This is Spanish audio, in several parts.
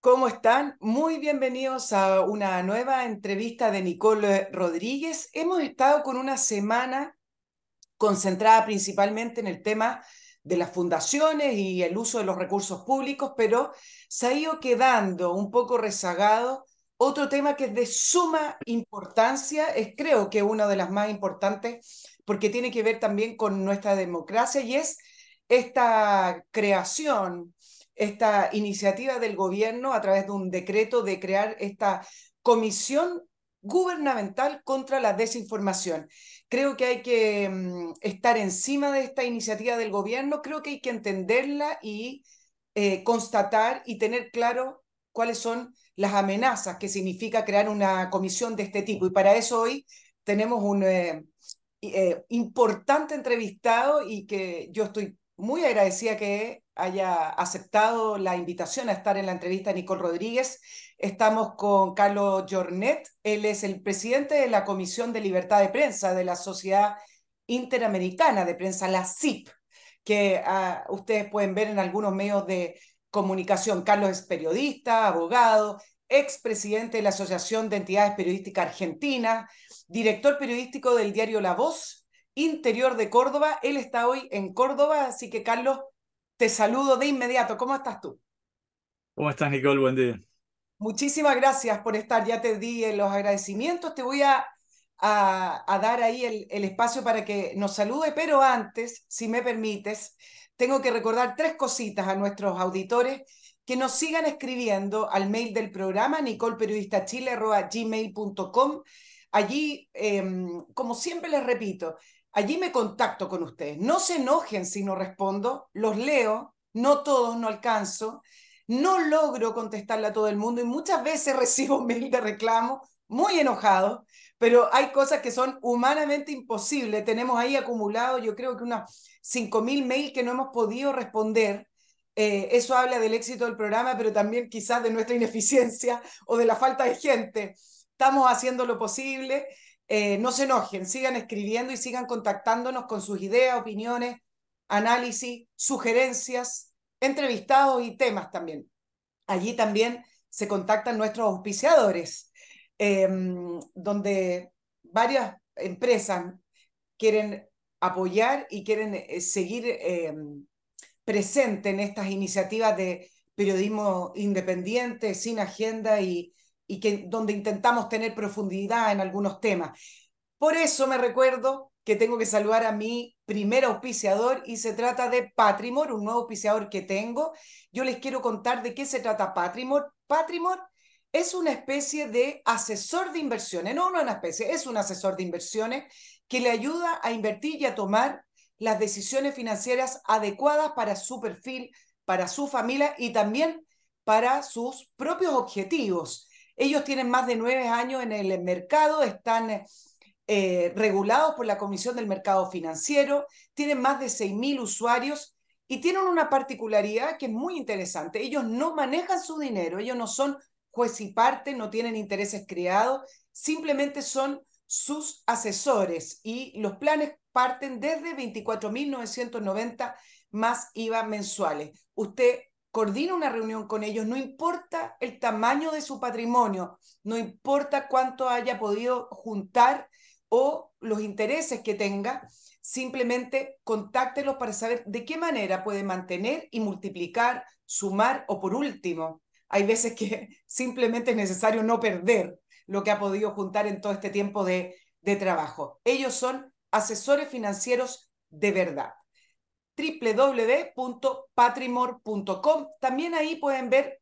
¿Cómo están? Muy bienvenidos a una nueva entrevista de Nicole Rodríguez. Hemos estado con una semana concentrada principalmente en el tema de las fundaciones y el uso de los recursos públicos, pero se ha ido quedando un poco rezagado otro tema que es de suma importancia, es creo que una de las más importantes, porque tiene que ver también con nuestra democracia y es esta creación, esta iniciativa del gobierno a través de un decreto de crear esta comisión gubernamental contra la desinformación. Creo que hay que mm, estar encima de esta iniciativa del gobierno, creo que hay que entenderla y eh, constatar y tener claro cuáles son las amenazas que significa crear una comisión de este tipo. Y para eso hoy tenemos un eh, eh, importante entrevistado y que yo estoy muy agradecida que haya aceptado la invitación a estar en la entrevista Nicole Rodríguez. Estamos con Carlos Jornet, él es el presidente de la Comisión de Libertad de Prensa de la Sociedad Interamericana de Prensa, la CIP, que ah, ustedes pueden ver en algunos medios de comunicación. Carlos es periodista, abogado, expresidente de la Asociación de Entidades Periodísticas Argentina, director periodístico del diario La Voz, interior de Córdoba. Él está hoy en Córdoba, así que Carlos, te saludo de inmediato. ¿Cómo estás tú? ¿Cómo estás, Nicole? Buen día. Muchísimas gracias por estar. Ya te di los agradecimientos. Te voy a, a, dar ahí el, el espacio para que nos salude, pero antes, si me permites, tengo que recordar tres cositas a nuestros auditores que nos sigan escribiendo al mail del programa nicolperiodistachile.gmail.com. Allí, em, como siempre les repito, allí me contacto con ustedes. No se enojen si no respondo, los leo, no todos, no alcanzo, no logro contestarle a todo el mundo y muchas veces recibo mail de reclamo muy enojado, pero hay cosas que son humanamente imposibles. Tenemos ahí acumulado, yo creo que unas 5.000 mails que no hemos podido responder eh, eso habla del éxito del programa, pero también quizás de nuestra ineficiencia o de la falta de gente. Estamos haciendo lo posible. Eh, no se enojen, sigan escribiendo y sigan contactándonos con sus ideas, opiniones, análisis, sugerencias, entrevistados y temas también. Allí también se contactan nuestros auspiciadores, em, donde varias empresas quieren apoyar y quieren eh, seguir em, presente en estas iniciativas de periodismo independiente, sin agenda y, donde intentamos tener profundidad en algunos temas. Por eso me recuerdo que tengo que saludar a mi primer auspiciador y se trata de Patrimor, un nuevo auspiciador que tengo. Yo les quiero contar de qué se trata Patrimor. Patrimor es una especie de asesor de inversiones, no, no una especie, es un asesor de inversiones que le ayuda a invertir y a tomar las decisiones financieras adecuadas para su perfil, para su familia y también para sus propios objetivos. Ellos tienen más de nueve años en el mercado, están eh, regulados por la Comisión del Mercado Financiero, tienen más de 6.000 usuarios y tienen una particularidad que es muy interesante. Ellos no manejan su dinero, ellos no son juez y parte, no tienen intereses creados, simplemente son sus asesores y los planes parten desde 24.990 más IVA mensuales. Usted coordina una reunión con ellos, no importa el tamaño de su patrimonio, no importa cuánto haya podido juntar o los intereses que tenga, simplemente contáctelos para saber de qué manera puede mantener y multiplicar, sumar o por último, hay veces que simplemente es necesario no perder lo que ha podido juntar en todo este tiempo de, de trabajo. Ellos son asesores financieros de verdad. www.patrimor.com. También ahí pueden ver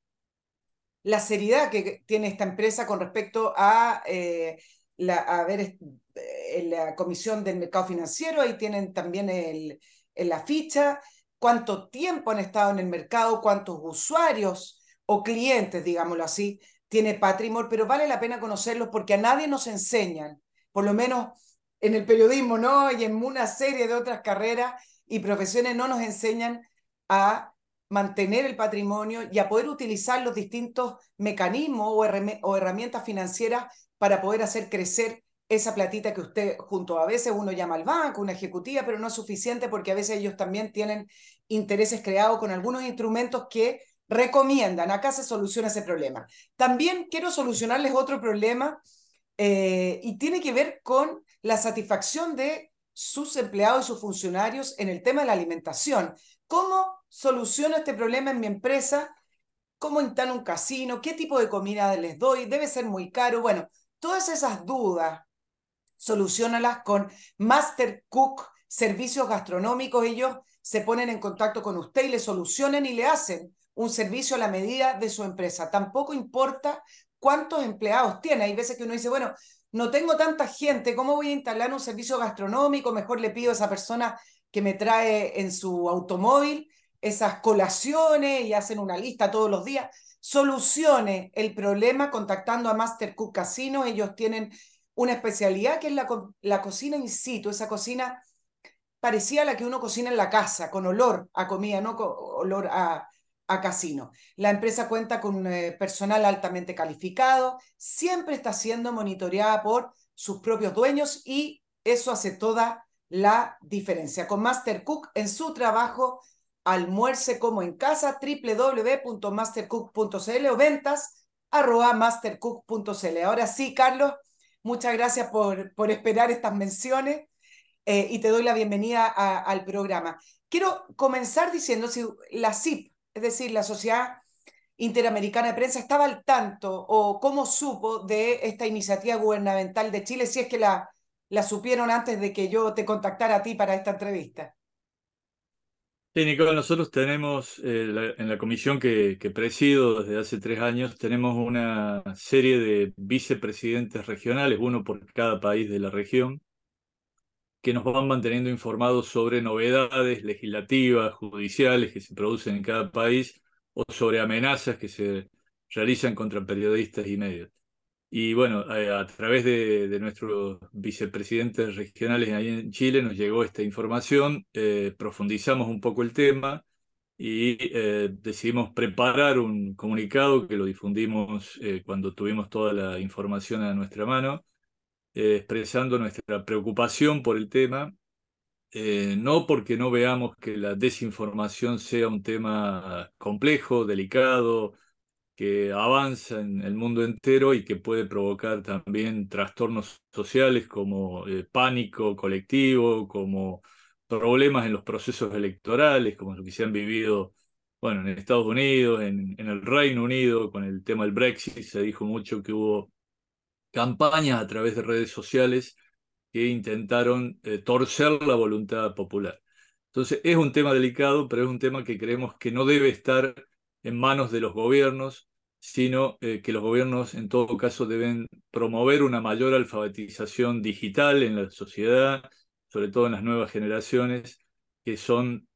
la seriedad que tiene esta empresa con respecto a, eh, la, a ver, eh, la Comisión del Mercado Financiero. Ahí tienen también el, la ficha, cuánto tiempo han estado en el mercado, cuántos usuarios o clientes, digámoslo así, tiene Patrimor, pero vale la pena conocerlos porque a nadie nos enseñan, por lo menos en el periodismo, ¿no? Y en una serie de otras carreras y profesiones no nos enseñan a mantener el patrimonio y a poder utilizar los distintos mecanismos o, herramientas financieras para poder hacer crecer esa platita que usted, junto a veces uno llama al banco, una ejecutiva, pero no es suficiente porque a veces ellos también tienen intereses creados con algunos instrumentos que recomiendan. Acá se soluciona ese problema. También quiero solucionarles otro problema eh, y tiene que ver con la satisfacción de sus empleados y sus funcionarios en el tema de la alimentación. ¿Cómo soluciono este problema en mi empresa? ¿Cómo instalo un casino? ¿Qué tipo de comida les doy? ¿Debe ser muy caro? Bueno, todas esas dudas, solucionalas con Master Cook, servicios gastronómicos. Ellos se ponen en contacto con usted y le solucionan y le hacen un servicio a la medida de su empresa. Tampoco importa cuántos empleados tiene. Hay veces que uno dice, bueno, no tengo tanta gente, ¿cómo voy a instalar un servicio gastronómico? Mejor le pido a esa persona que me trae en su automóvil esas colaciones y hacen una lista todos los días. Solucione el problema contactando a Master Cook Casino. Ellos tienen una especialidad que es la, la cocina in situ, esa cocina parecía a la que uno cocina en la casa, con olor a comida, no con olor a, a casino. La empresa cuenta con eh, personal altamente calificado, siempre está siendo monitoreada por sus propios dueños y eso hace toda la diferencia. Con Master Cook en su trabajo, almuerce como en casa, www.mastercook.cl o ventas arroba mastercook.cl. Ahora sí, Carlos, muchas gracias por, por esperar estas menciones eh, y te doy la bienvenida al programa. Quiero comenzar diciendo si la CIP es decir, la Sociedad Interamericana de Prensa estaba al tanto o cómo supo de esta iniciativa gubernamental de Chile, si es que la, la supieron antes de que yo te contactara a ti para esta entrevista. Sí, Nicole, nosotros tenemos eh, en la comisión que, que, presido desde hace tres años, tenemos una serie de vicepresidentes regionales, uno por cada país de la región, que nos van manteniendo informados sobre novedades legislativas, judiciales que se producen en cada país o sobre amenazas que se realizan contra periodistas y medios. Y bueno, a, través de, nuestros vicepresidentes regionales ahí en Chile nos llegó esta información, eh, profundizamos un poco el tema y eh, decidimos preparar un comunicado que lo difundimos eh, cuando tuvimos toda la información a nuestra mano eh, expresando nuestra preocupación por el tema, eh, no porque no veamos que la desinformación sea un tema complejo, delicado, que avanza en el mundo entero y que puede provocar también trastornos sociales como eh, pánico colectivo, como problemas en los procesos electorales, como lo que se han vivido bueno, en Estados Unidos, en, en el Reino Unido, con el tema del Brexit, se dijo mucho que hubo campañas a través de redes sociales que intentaron eh, torcer la voluntad popular. Entonces es un tema delicado, pero es un tema que creemos que no debe estar en manos de los gobiernos, sino eh, que los gobiernos en todo caso deben promover una mayor alfabetización digital en la sociedad, sobre todo en las nuevas generaciones, que son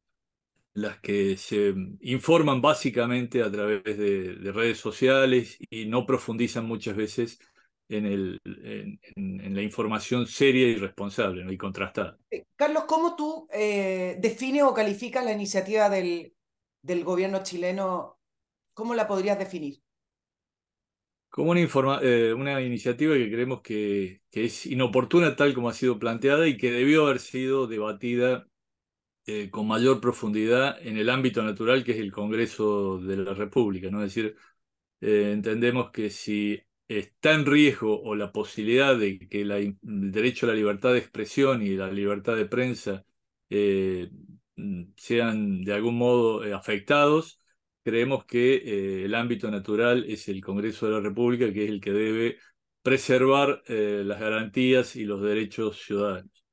las que se informan básicamente a través de, de redes sociales y no profundizan muchas veces en, el, en, la información seria y responsable ¿no? y contrastada. Eh, Carlos, ¿cómo tú eh, defines o calificas la iniciativa del, del gobierno chileno? ¿Cómo la podrías definir? Como una, informa eh, una iniciativa que creemos que, que, es inoportuna tal como ha sido planteada y que debió haber sido debatida con mayor profundidad en el ámbito natural que es el Congreso de la República. ¿no? Es decir, entendemos que si está en riesgo o la posibilidad de que el derecho a la libertad de expresión y la libertad de prensa eh, sean de algún modo eh, afectados, creemos que eh, el ámbito natural es el Congreso de la República, que es el que debe preservar las garantías y los derechos ciudadanos.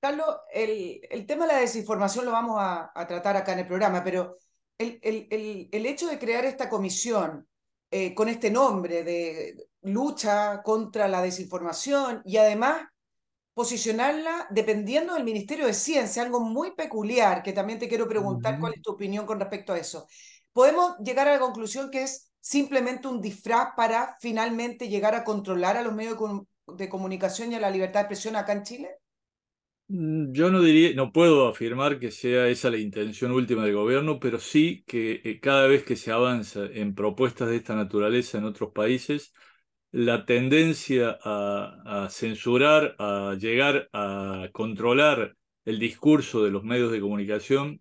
Carlos, el, el tema de la desinformación lo vamos a, a tratar acá en el programa, pero el, el, el hecho de crear esta comisión con este nombre de lucha contra la desinformación y además posicionarla dependiendo del Ministerio de Ciencia, algo muy peculiar que también te quiero preguntar cuál es tu opinión con respecto a eso. ¿Podemos llegar a la conclusión que es simplemente un disfraz para finalmente llegar a controlar a los medios de comunicación y a la libertad de expresión acá en Chile? Mm, yo no diría, no puedo afirmar que sea esa la intención última del gobierno, pero sí que eh, cada vez que se avanza en propuestas de esta naturaleza en otros países, la tendencia a, censurar, a llegar a controlar el discurso de los medios de comunicación,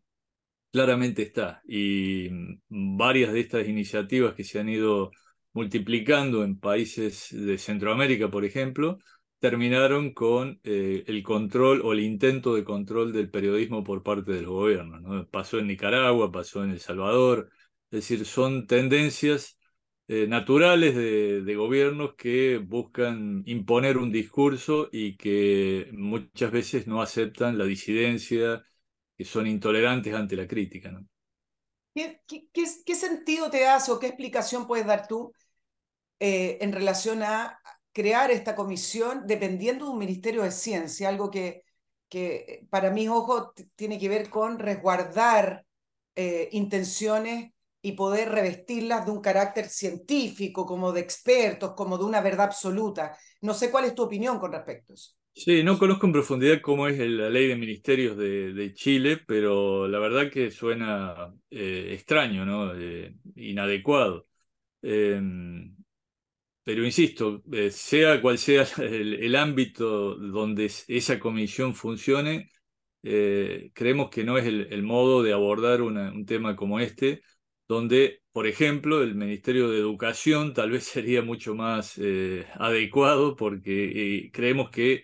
claramente está. Y varias de estas iniciativas que se han ido multiplicando en países de Centroamérica, por ejemplo, terminaron con eh, el control o el intento de control del periodismo por parte del gobierno. ¿no? Pasó en Nicaragua, pasó en El Salvador, es decir, son tendencias eh, naturales de, de, gobiernos que buscan imponer un discurso y que muchas veces no aceptan la disidencia, que son intolerantes ante la crítica. ¿Qué, qué, sentido te das o qué explicación puedes dar tú eh, en relación a crear esta comisión dependiendo de un Ministerio de Ciencia, algo que, que para mis ojos tiene que ver con resguardar eh, intenciones y poder revestirlas de un carácter científico, como de expertos, como de una verdad absoluta. No sé cuál es tu opinión con respecto a eso. Sí, no conozco en profundidad cómo es la ley de ministerios de, de Chile, pero la verdad que suena eh, extraño, ¿no? Eh, inadecuado. Eh, pero insisto, eh, sea cual sea el, ámbito donde esa comisión funcione, creemos que no es el, modo de abordar un tema como este, donde, por ejemplo, el Ministerio de Educación tal vez sería mucho más eh, adecuado porque creemos que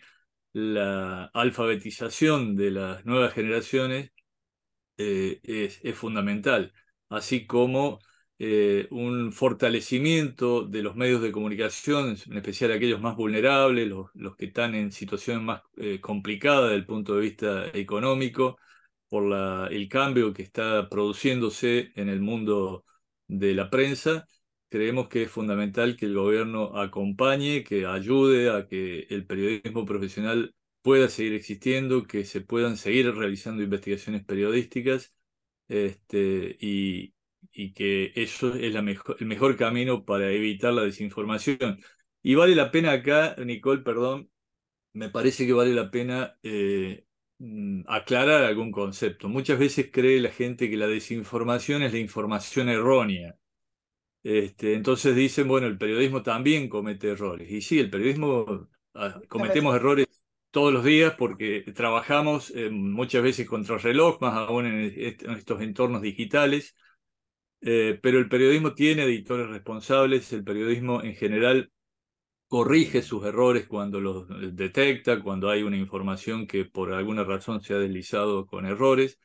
la alfabetización de las nuevas generaciones es, es fundamental, así como eh, un fortalecimiento de los medios de comunicación, en especial aquellos más vulnerables, los, los que están en situaciones más eh, complicadas desde el punto de vista económico, por el cambio que está produciéndose en el mundo de la prensa. Creemos que es fundamental que el gobierno acompañe, que ayude a que el periodismo profesional pueda seguir existiendo, que se puedan seguir realizando investigaciones periodísticas este, y, que eso es el mejor camino para evitar la desinformación. Y vale la pena acá, Nicole, perdón, me parece que vale la pena eh, aclarar algún concepto. Muchas veces cree la gente que la desinformación es la información errónea. Este, entonces dicen, bueno, el periodismo también comete errores. Y sí, el periodismo ah, cometemos errores todos los días porque trabajamos eh, muchas veces contra el reloj, más aún en estos entornos digitales. Eh, pero el periodismo tiene editores responsables, el periodismo en general corrige sus errores cuando los detecta, cuando hay una información que por alguna razón se ha deslizado con errores.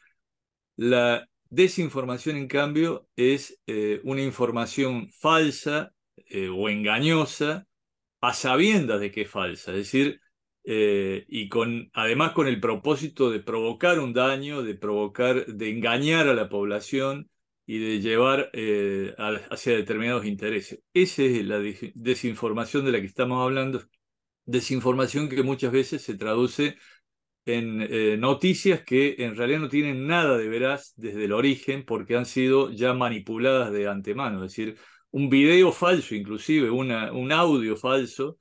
La desinformación, en cambio, es eh, una información falsa eh, o engañosa a sabiendas de que es falsa, es decir, y con, además con el propósito de provocar un daño, de provocar, de engañar a la población y de llevar eh, hacia determinados intereses. Esa es la desinformación de la que estamos hablando, desinformación que muchas veces se traduce en eh, noticias que en realidad no tienen nada de veraz desde el origen porque han sido ya manipuladas de antemano, es decir, un video falso, inclusive una, un audio falso,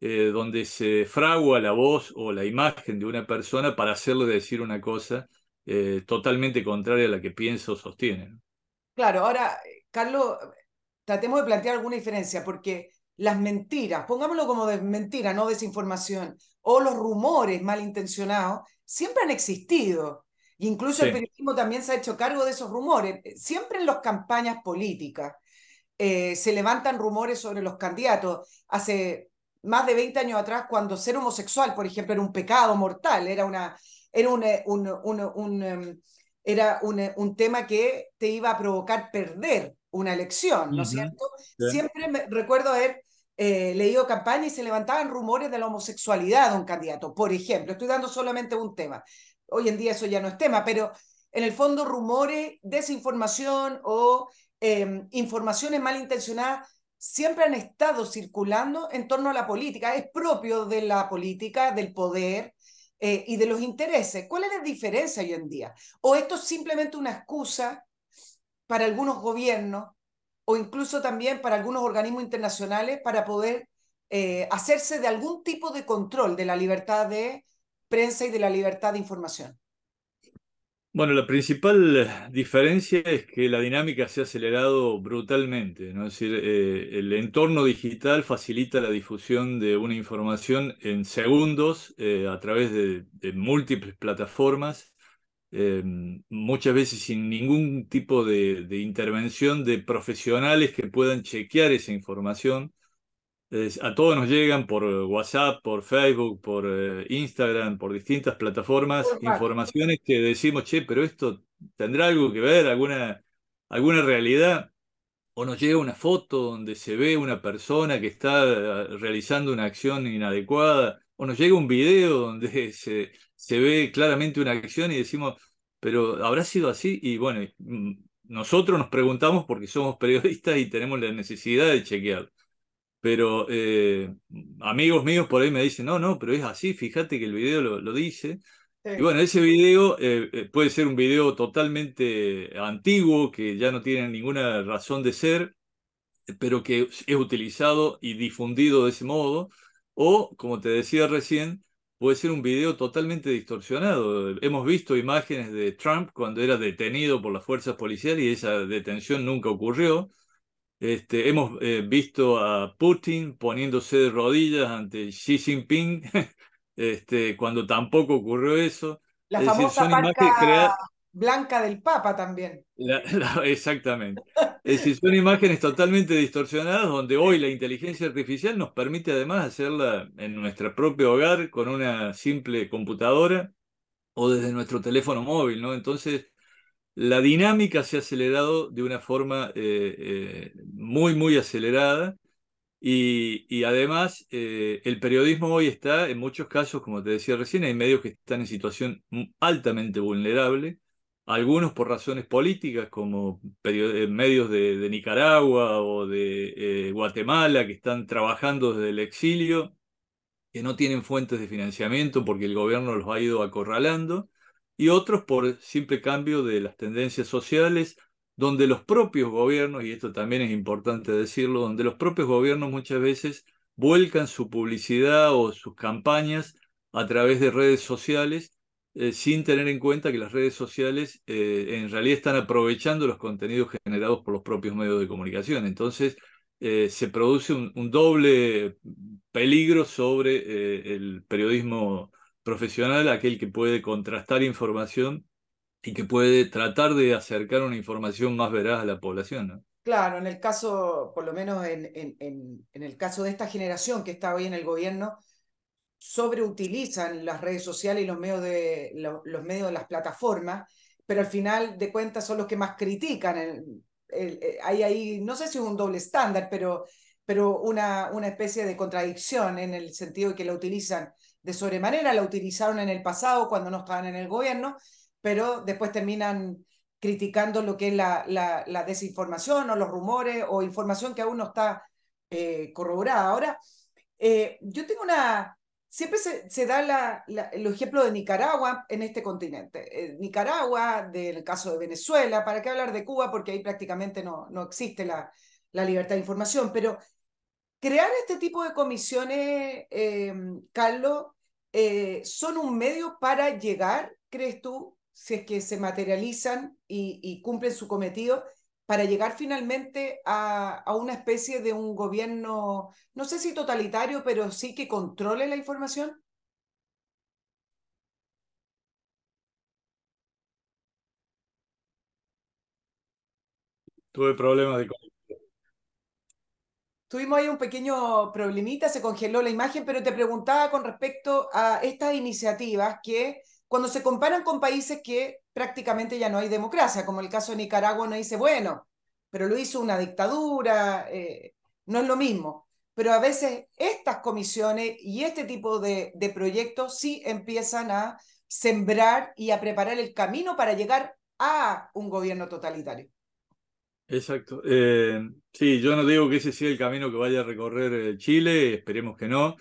eh, donde se fragua la voz o la imagen de una persona para hacerle decir una cosa totalmente contraria a la que piensa o sostiene. Claro, ahora, Carlos, tratemos de plantear alguna diferencia, porque las mentiras, pongámoslo como de mentira, no desinformación, o los rumores malintencionados, siempre han existido. incluso el periodismo también se ha hecho cargo de esos rumores. Siempre en las campañas políticas eh, se levantan rumores sobre los candidatos. Hace más de 20 años atrás, cuando ser homosexual, por ejemplo, era un pecado mortal, era, una, era un, eh, un, un em, era un, eh, un, tema que te iba a provocar perder una elección, ¿no es cierto? Siempre me, recuerdo haber eh, leído campaña y se levantaban rumores de la homosexualidad de un candidato, por ejemplo. Estoy dando solamente un tema. Hoy en día eso ya no es tema, pero en el fondo rumores, desinformación o em, informaciones malintencionadas siempre han estado circulando en torno a la política. Es propio de la política, del poder, eh, y de los intereses. ¿Cuál es la diferencia hoy en día? ¿O esto es simplemente una excusa para algunos gobiernos o incluso también para algunos organismos internacionales para poder eh, hacerse de algún tipo de control de la libertad de prensa y de la libertad de información? Bueno, la principal diferencia es que la dinámica se ha acelerado brutalmente. Es decir, eh, el entorno digital facilita la difusión de una información en segundos eh, a través de, múltiples plataformas, eh, muchas veces sin ningún tipo de intervención de profesionales que puedan chequear esa información a todos nos llegan por WhatsApp, por Facebook, por eh, Instagram, por distintas plataformas, informaciones que decimos, che, pero esto tendrá algo que ver, alguna, alguna realidad. O nos llega una foto donde se ve una persona que está eh, realizando una acción inadecuada, o nos llega un video donde se, se ve claramente una acción y decimos, pero ¿habrá sido así? Y bueno, mm, nosotros nos preguntamos porque somos periodistas y tenemos la necesidad de chequear pero eh, amigos míos por ahí me dicen, no, no, pero es así, fíjate que el video lo, dice. Y bueno, ese video eh, eh, puede ser un video totalmente antiguo, que ya no tiene ninguna razón de ser, pero que es utilizado y difundido de ese modo, o, como te decía recién, puede ser un video totalmente distorsionado. Hemos visto imágenes de Trump cuando era detenido por las fuerzas policiales y esa detención nunca ocurrió. Este, hemos eh, visto a Putin poniéndose de rodillas ante Xi Jinping, este, cuando tampoco ocurrió eso. La famosa marca blanca del Papa también. exactamente. Es decir, son imágenes totalmente distorsionadas donde hoy la inteligencia artificial nos permite además hacerla en nuestro propio hogar con una simple computadora o desde nuestro teléfono móvil, ¿no? Entonces, la dinámica se ha acelerado de una forma eh, eh, muy, muy acelerada. Y, además eh, el periodismo hoy está, en muchos casos, como te decía recién, hay medios que están en situación altamente vulnerable, algunos por razones políticas, como medios de, de, Nicaragua o de Guatemala, que están trabajando desde el exilio, que no tienen fuentes de financiamiento porque el gobierno los ha ido acorralando. Y otros por simple cambio de las tendencias sociales, donde los propios gobiernos, y esto también es importante decirlo, donde los propios gobiernos muchas veces vuelcan su publicidad o sus campañas a través de redes sociales, eh, sin tener en cuenta que las redes sociales eh, en realidad están aprovechando los contenidos generados por los propios medios de comunicación. Entonces, eh, se produce un, doble peligro sobre el periodismo profesional aquel que puede contrastar información y que puede tratar de acercar una información más veraz a la población. ¿no? Claro, en el caso, por lo menos en, en, en, el caso de esta generación que está hoy en el gobierno, sobreutilizan las redes sociales y los medios de, los, medios de las plataformas, pero al final de cuentas son los que más critican. El, eh, hay ahí, no sé si es un doble estándar, pero, pero una, una especie de contradicción en el sentido de que la utilizan de sobremanera, la utilizaron en el pasado cuando no estaban en el gobierno, pero después terminan criticando lo que es la, la, desinformación o los rumores o información que aún no está eh, corroborada. Ahora, eh, yo tengo una... Siempre se, da la, el ejemplo de Nicaragua en este continente. Eh, Nicaragua, del caso de Venezuela, ¿para qué hablar de Cuba? Porque ahí prácticamente no, no existe la, la libertad de información, pero crear este tipo de comisiones, Carlos, eh, son un medio para llegar, crees tú, si es que se materializan y, cumplen su cometido, para llegar finalmente a, una especie de un gobierno, no sé si totalitario, pero sí que controle la información? Tuve problemas de Tuvimos ahí un pequeño problemita, se congeló la imagen, pero te preguntaba con respecto a estas iniciativas que cuando se comparan con países que prácticamente ya no hay democracia, como el caso de Nicaragua, uno dice, bueno, pero lo hizo una dictadura, eh, no es lo mismo. Pero a veces estas comisiones y este tipo de, de proyectos sí empiezan a sembrar y a preparar el camino para llegar a un gobierno totalitario. Exacto. Eh, sí, yo no digo que ese sea el camino que vaya a recorrer eh, Chile, esperemos que no,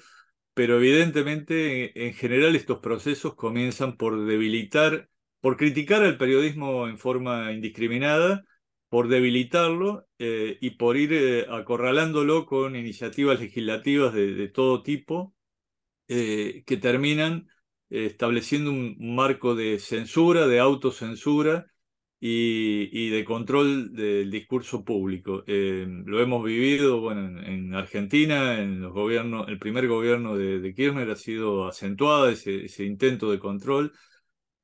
pero evidentemente en general estos procesos comienzan por debilitar, por criticar al periodismo en forma indiscriminada, por debilitarlo eh, y por ir acorralándolo con iniciativas legislativas de, todo tipo que terminan estableciendo un marco de censura, de autocensura y, y de control del discurso público. Eh, lo hemos vivido bueno, en, Argentina, en los gobiernos, el primer gobierno de, de Kirchner ha sido acentuado ese, ese intento de control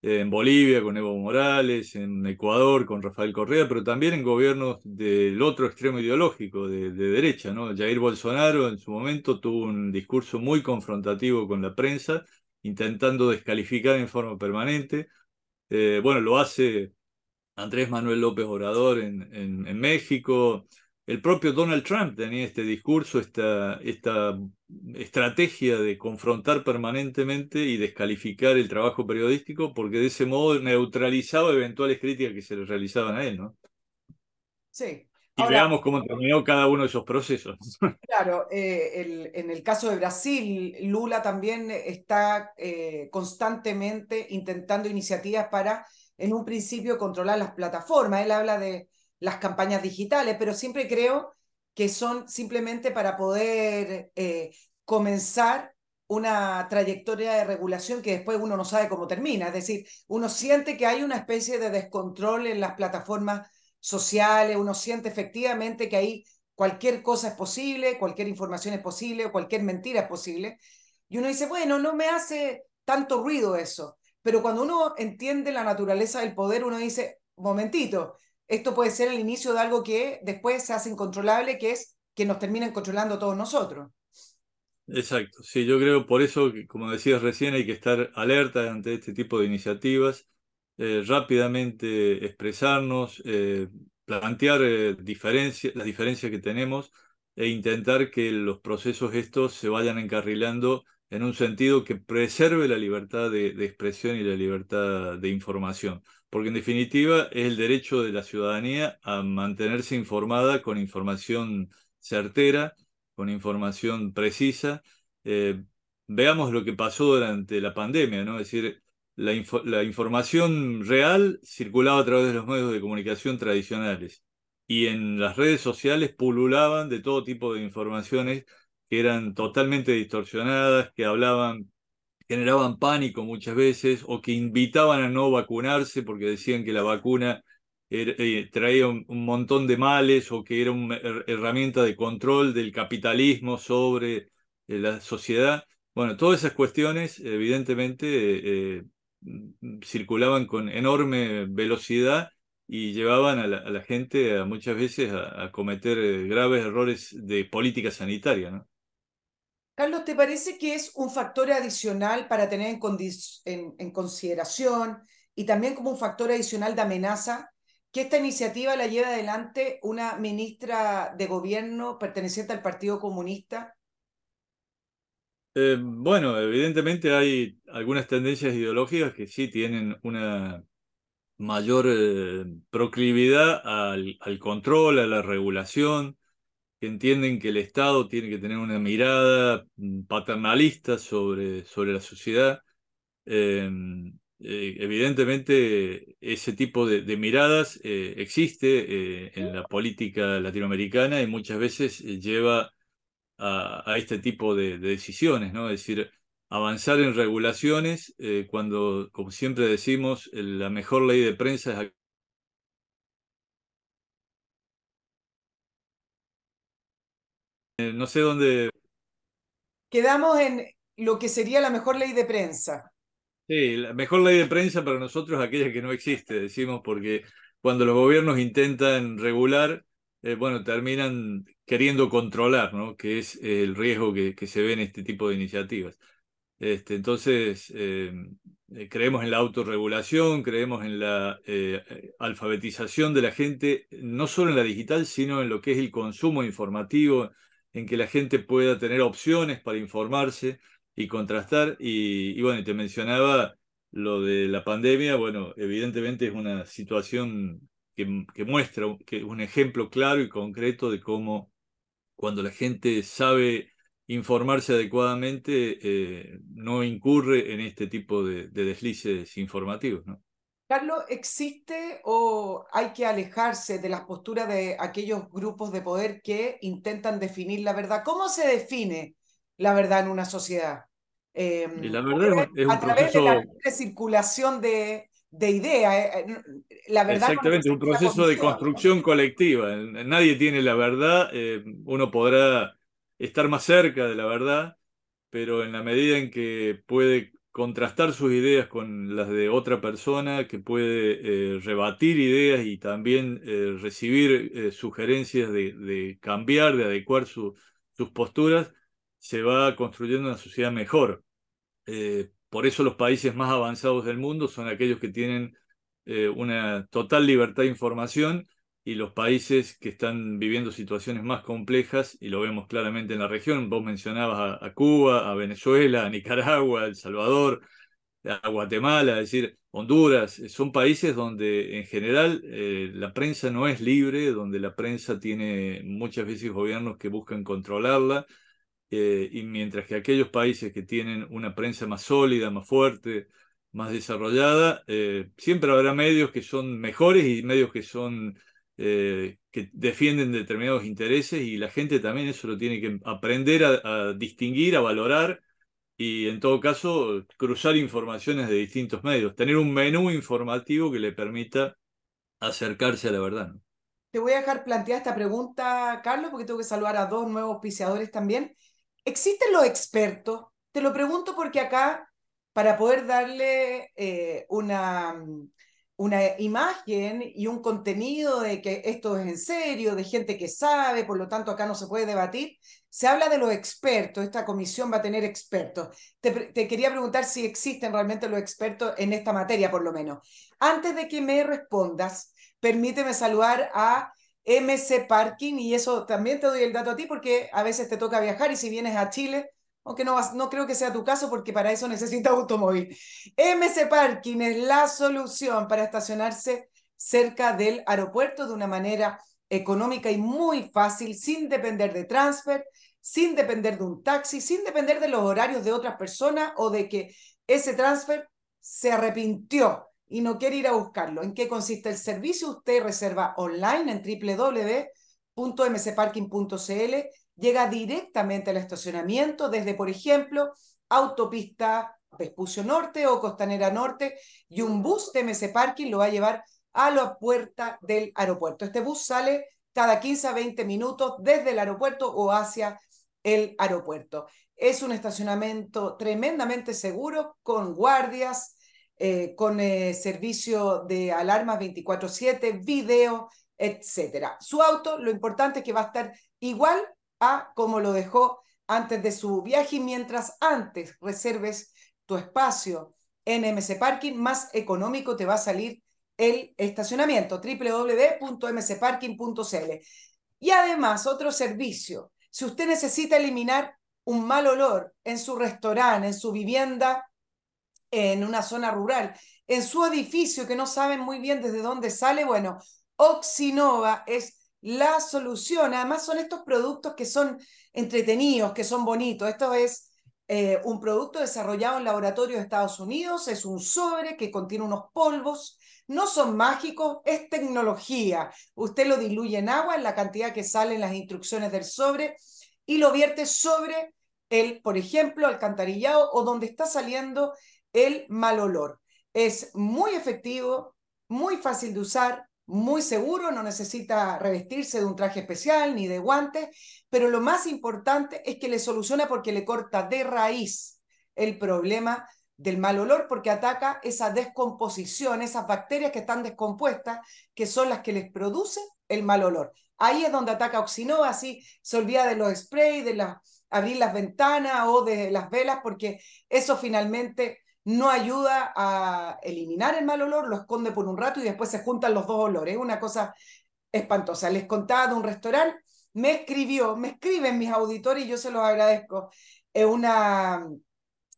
en Bolivia con Evo Morales, en Ecuador con Rafael Correa, pero también en gobiernos del otro extremo ideológico, de, derecha. ¿no? Jair Bolsonaro en su momento tuvo un discurso muy confrontativo con la prensa, intentando descalificar en forma permanente. Eh, bueno, lo hace Andrés Manuel López Obrador en, en México, el propio Donald Trump tenía este discurso, esta, esta estrategia de confrontar permanentemente y descalificar el trabajo periodístico, porque de ese modo neutralizaba eventuales críticas que se le realizaban a él, ¿no? Sí. Y veamos cómo terminó cada uno de esos procesos. Claro, eh, en el caso de Brasil, Lula también está eh, constantemente intentando iniciativas para, en un principio, controlar las plataformas. Él habla de las campañas digitales, pero siempre creo que son simplemente para poder eh, comenzar una trayectoria de regulación que después uno no sabe cómo termina. Es decir, uno siente que hay una especie de descontrol en las plataformas sociales, uno siente efectivamente que ahí cualquier cosa es posible, cualquier información es posible, o cualquier mentira es posible. Y uno dice, bueno, no me hace tanto ruido eso. Pero cuando uno entiende la naturaleza del poder, uno dice, momentito, esto puede ser el inicio de algo que después se hace incontrolable, que es que nos terminen controlando todos nosotros. Exacto, sí, yo creo por eso, como decías recién, hay que estar alerta ante este tipo de iniciativas, eh, rápidamente expresarnos, eh, plantear eh, las diferencias que tenemos e intentar que los procesos estos se vayan encarrilando en un sentido que preserve la libertad de expresión y la libertad de información porque en definitiva es el derecho de la ciudadanía a mantenerse informada con información certera, con información precisa. Eh, veamos lo que pasó durante la pandemia, ¿no? Es decir, la, la información real circulaba a través de los medios de comunicación tradicionales y en las redes sociales pululaban de todo tipo de informaciones que eran totalmente distorsionadas, que hablaban generaban pánico muchas veces o que invitaban a no vacunarse porque decían que la vacuna eh, traía un, montón de males o que era una herramienta de control del capitalismo sobre eh, la sociedad. Bueno, todas esas cuestiones evidentemente eh, circulaban con enorme velocidad y llevaban a la, gente a, muchas veces a, a cometer graves errores de política sanitaria. ¿no? Carlos, ¿te parece que es un factor adicional para tener en, consideración y también como un factor adicional de amenaza que esta iniciativa la lleva adelante una ministra de gobierno perteneciente al Partido Comunista? Eh, bueno, evidentemente hay algunas tendencias ideológicas que sí tienen una mayor eh, proclividad al, control, a la regulación, que entienden que el Estado tiene que tener una mirada mm, paternalista sobre, sobre la sociedad. Em, eh, evidentemente, ese tipo de, miradas eh, existe eh, en la política latinoamericana y muchas veces lleva a, este tipo de, decisiones, ¿no? Es decir, avanzar en regulaciones cuando, como siempre decimos, la mejor ley de prensa es no sé dónde. Quedamos en lo que sería la mejor ley de prensa. Sí, la mejor ley de prensa para nosotros es aquella que no existe, decimos, porque cuando los gobiernos intentan regular, eh, bueno, terminan queriendo controlar, ¿no? Que es el riesgo que, que se ve en este tipo de iniciativas. Este, entonces, eh, creemos en la autorregulación, creemos en la alfabetización de la gente, no solo en la digital, sino en lo que es el consumo informativo, en que la gente pueda tener opciones para informarse y contrastar. Y, bueno, te mencionaba lo de la pandemia, bueno, evidentemente es una situación que, muestra que un ejemplo claro y concreto de cómo cuando la gente sabe informarse adecuadamente, eh, no incurre en este tipo de, de deslices informativos. Carlos, ¿existe o hay que alejarse de las posturas de aquellos grupos de poder que intentan definir la verdad? ¿Cómo se define la verdad en una sociedad? y la verdad es un a través de la circulación de, de ideas. La verdad Exactamente, un proceso de construcción colectiva. Nadie tiene la verdad, uno podrá estar más cerca de la verdad, pero en la medida en que puede contrastar sus ideas con las de otra persona, que puede eh, rebatir ideas y también eh, recibir eh, sugerencias de, cambiar, de adecuar sus posturas, se va construyendo una sociedad mejor. por eso los países más avanzados del mundo son aquellos que tienen una total libertad de información y los países que están viviendo situaciones más complejas, y lo vemos claramente en la región, vos mencionabas a, Cuba, a Venezuela, a Nicaragua, a El Salvador, a Guatemala, es decir, Honduras, eh, son países donde en general eh, la prensa no es libre, donde la prensa tiene muchas veces gobiernos que buscan controlarla, eh, y mientras que aquellos países que tienen una prensa más sólida, más fuerte, más desarrollada, siempre habrá medios que son mejores y medios que son eh, que defienden determinados intereses y la gente también eso lo tiene que aprender a, distinguir, a valorar y en todo caso cruzar informaciones de distintos medios, tener un menú informativo que le permita acercarse a la verdad. Te voy a dejar plantear esta pregunta, Carlos, porque tengo que saludar a dos nuevos auspiciadores también. ¿Existen los expertos? Te lo pregunto porque acá, para poder darle eh, una, una imagen y un contenido de que esto es en serio, de gente que sabe, por lo tanto acá no se puede debatir. Se habla de los expertos, esta comisión va a tener expertos. Te, quería preguntar si existen realmente los expertos en esta materia, por lo menos. Antes de que me respondas, permíteme saludar a MC Parking y eso también te doy el dato a ti porque a veces te toca viajar y si vienes a Chile aunque no, no creo que sea tu caso porque para eso necesitas automóvil. MC Parking es la solución para estacionarse cerca del aeropuerto de una manera económica y muy fácil, sin depender de transfer, sin depender de un taxi, sin depender de los horarios de otras personas o de que ese transfer se arrepintió y no quiere ir a buscarlo. ¿En qué consiste el servicio? Usted reserva online en www.mcparking.cl llega directamente al estacionamiento desde, por ejemplo, autopista Vespucio Norte o Costanera Norte y un bus de MS Parking lo va a llevar a la puerta del aeropuerto. Este bus sale cada 15 a 20 minutos desde el aeropuerto o hacia el aeropuerto. Es un estacionamiento tremendamente seguro con guardias, eh, con eh, servicio de alarmas 24/7, video, etcétera. Su auto, lo importante es que va a estar igual a como lo dejó antes de su viaje y mientras antes reserves tu espacio en MC Parking, más económico te va a salir el estacionamiento, www.mcparking.cl. Y además, otro servicio, si usted necesita eliminar un mal olor en su restaurante, en su vivienda, en una zona rural, en su edificio que no saben muy bien desde dónde sale, bueno, Oxinova es la solución. Además son estos productos que son entretenidos, que son bonitos. Esto es eh, un producto desarrollado en laboratorio de Estados Unidos, es un sobre que contiene unos polvos, no son mágicos, es tecnología. Usted lo diluye en agua en la cantidad que sale en las instrucciones del sobre y lo vierte sobre el, por ejemplo, alcantarillado o donde está saliendo el mal olor. Es muy efectivo, muy fácil de usar, muy seguro, no necesita revestirse de un traje especial ni de guantes, pero lo más importante es que le soluciona porque le corta de raíz el problema del mal olor porque ataca esa descomposición, esas bacterias que están descompuestas, que son las que les producen el mal olor. Ahí es donde ataca Oxinova, así se olvida de los sprays, de abrir las ventanas o de las velas, porque eso finalmente no ayuda a eliminar el mal olor, lo esconde por un rato y después se juntan los dos olores. Es una cosa espantosa. Les contaba de un restaurante, me escribió, me escriben mis auditores y yo se los agradezco. Es una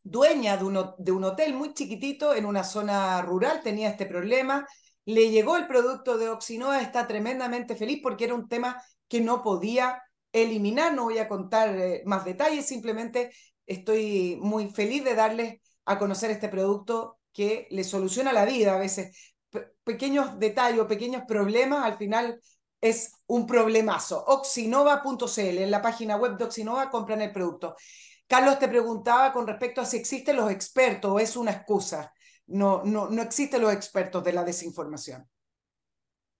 dueña de un, de un hotel muy chiquitito en una zona rural, tenía este problema. Le llegó el producto de Oxinoa, está tremendamente feliz porque era un tema que no podía eliminar. No voy a contar eh, más detalles, simplemente estoy muy feliz de darles a conocer este producto que le soluciona la vida a veces. pequeños detalles, pequeños problemas, al final es un problemazo. Oxinova.cl, en la página web de Oxinova compran el producto. Carlos te preguntaba con respecto a si existen los expertos o es una excusa. No, no, no existen los expertos de la desinformación.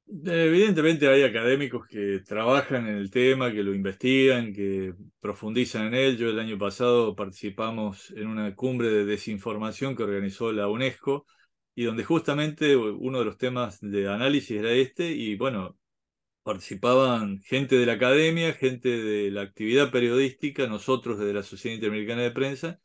Evidentemente hay académicos que trabajan en el tema, que lo investigan, que profundizan en ello. El año pasado participamos en una cumbre de desinformación que organizó la UNESCO y donde justamente uno de los temas de análisis era este y bueno, participaban gente de la academia, gente de la actividad periodística, nosotros desde la Sociedad Interamericana de Prensa,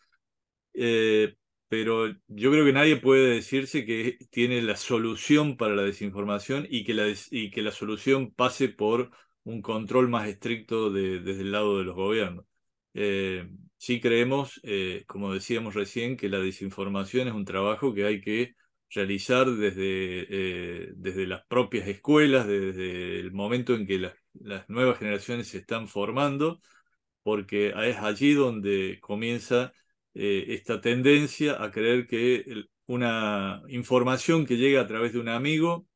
eh, pero yo creo que nadie puede decirse que tiene la solución para la desinformación y que la, y que la solución pase por un control más estricto desde el lado de los gobiernos. Eh, sí creemos, eh, como decíamos recién, que la desinformación es un trabajo que hay que realizar desde, eh, desde las propias escuelas, desde el momento en que las, las nuevas generaciones se están formando, porque es allí donde comienza eh, esta tendencia a creer que una información que llega a través de un amigo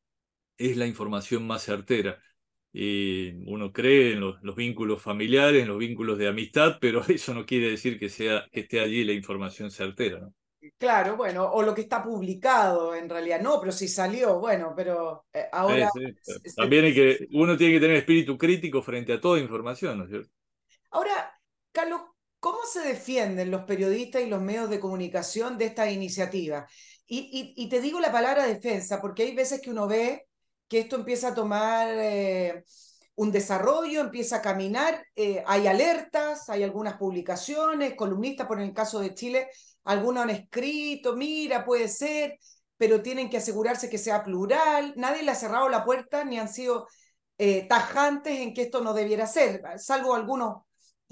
es la información más certera. Y uno cree en los, los, vínculos familiares, en los vínculos de amistad, pero eso no quiere decir que, sea, que esté allí la información certera. ¿no? Claro, bueno, o lo que está publicado en realidad, no, pero si salió, bueno, pero eh, ahora... También hay que, uno tiene que tener espíritu crítico frente a toda información, ¿no es cierto? Ahora, Carlos, ¿cómo se defienden los periodistas y los medios de comunicación de esta iniciativa? Y, te digo la palabra defensa, porque hay veces que uno ve que esto empieza a tomar eh, un desarrollo, empieza a caminar, eh, hay alertas, hay algunas publicaciones, columnistas, por el caso de Chile, algunos han escrito, mira, puede ser, pero tienen que asegurarse que sea plural. Nadie le ha cerrado la puerta ni han sido eh, tajantes en que esto no debiera ser, salvo algunos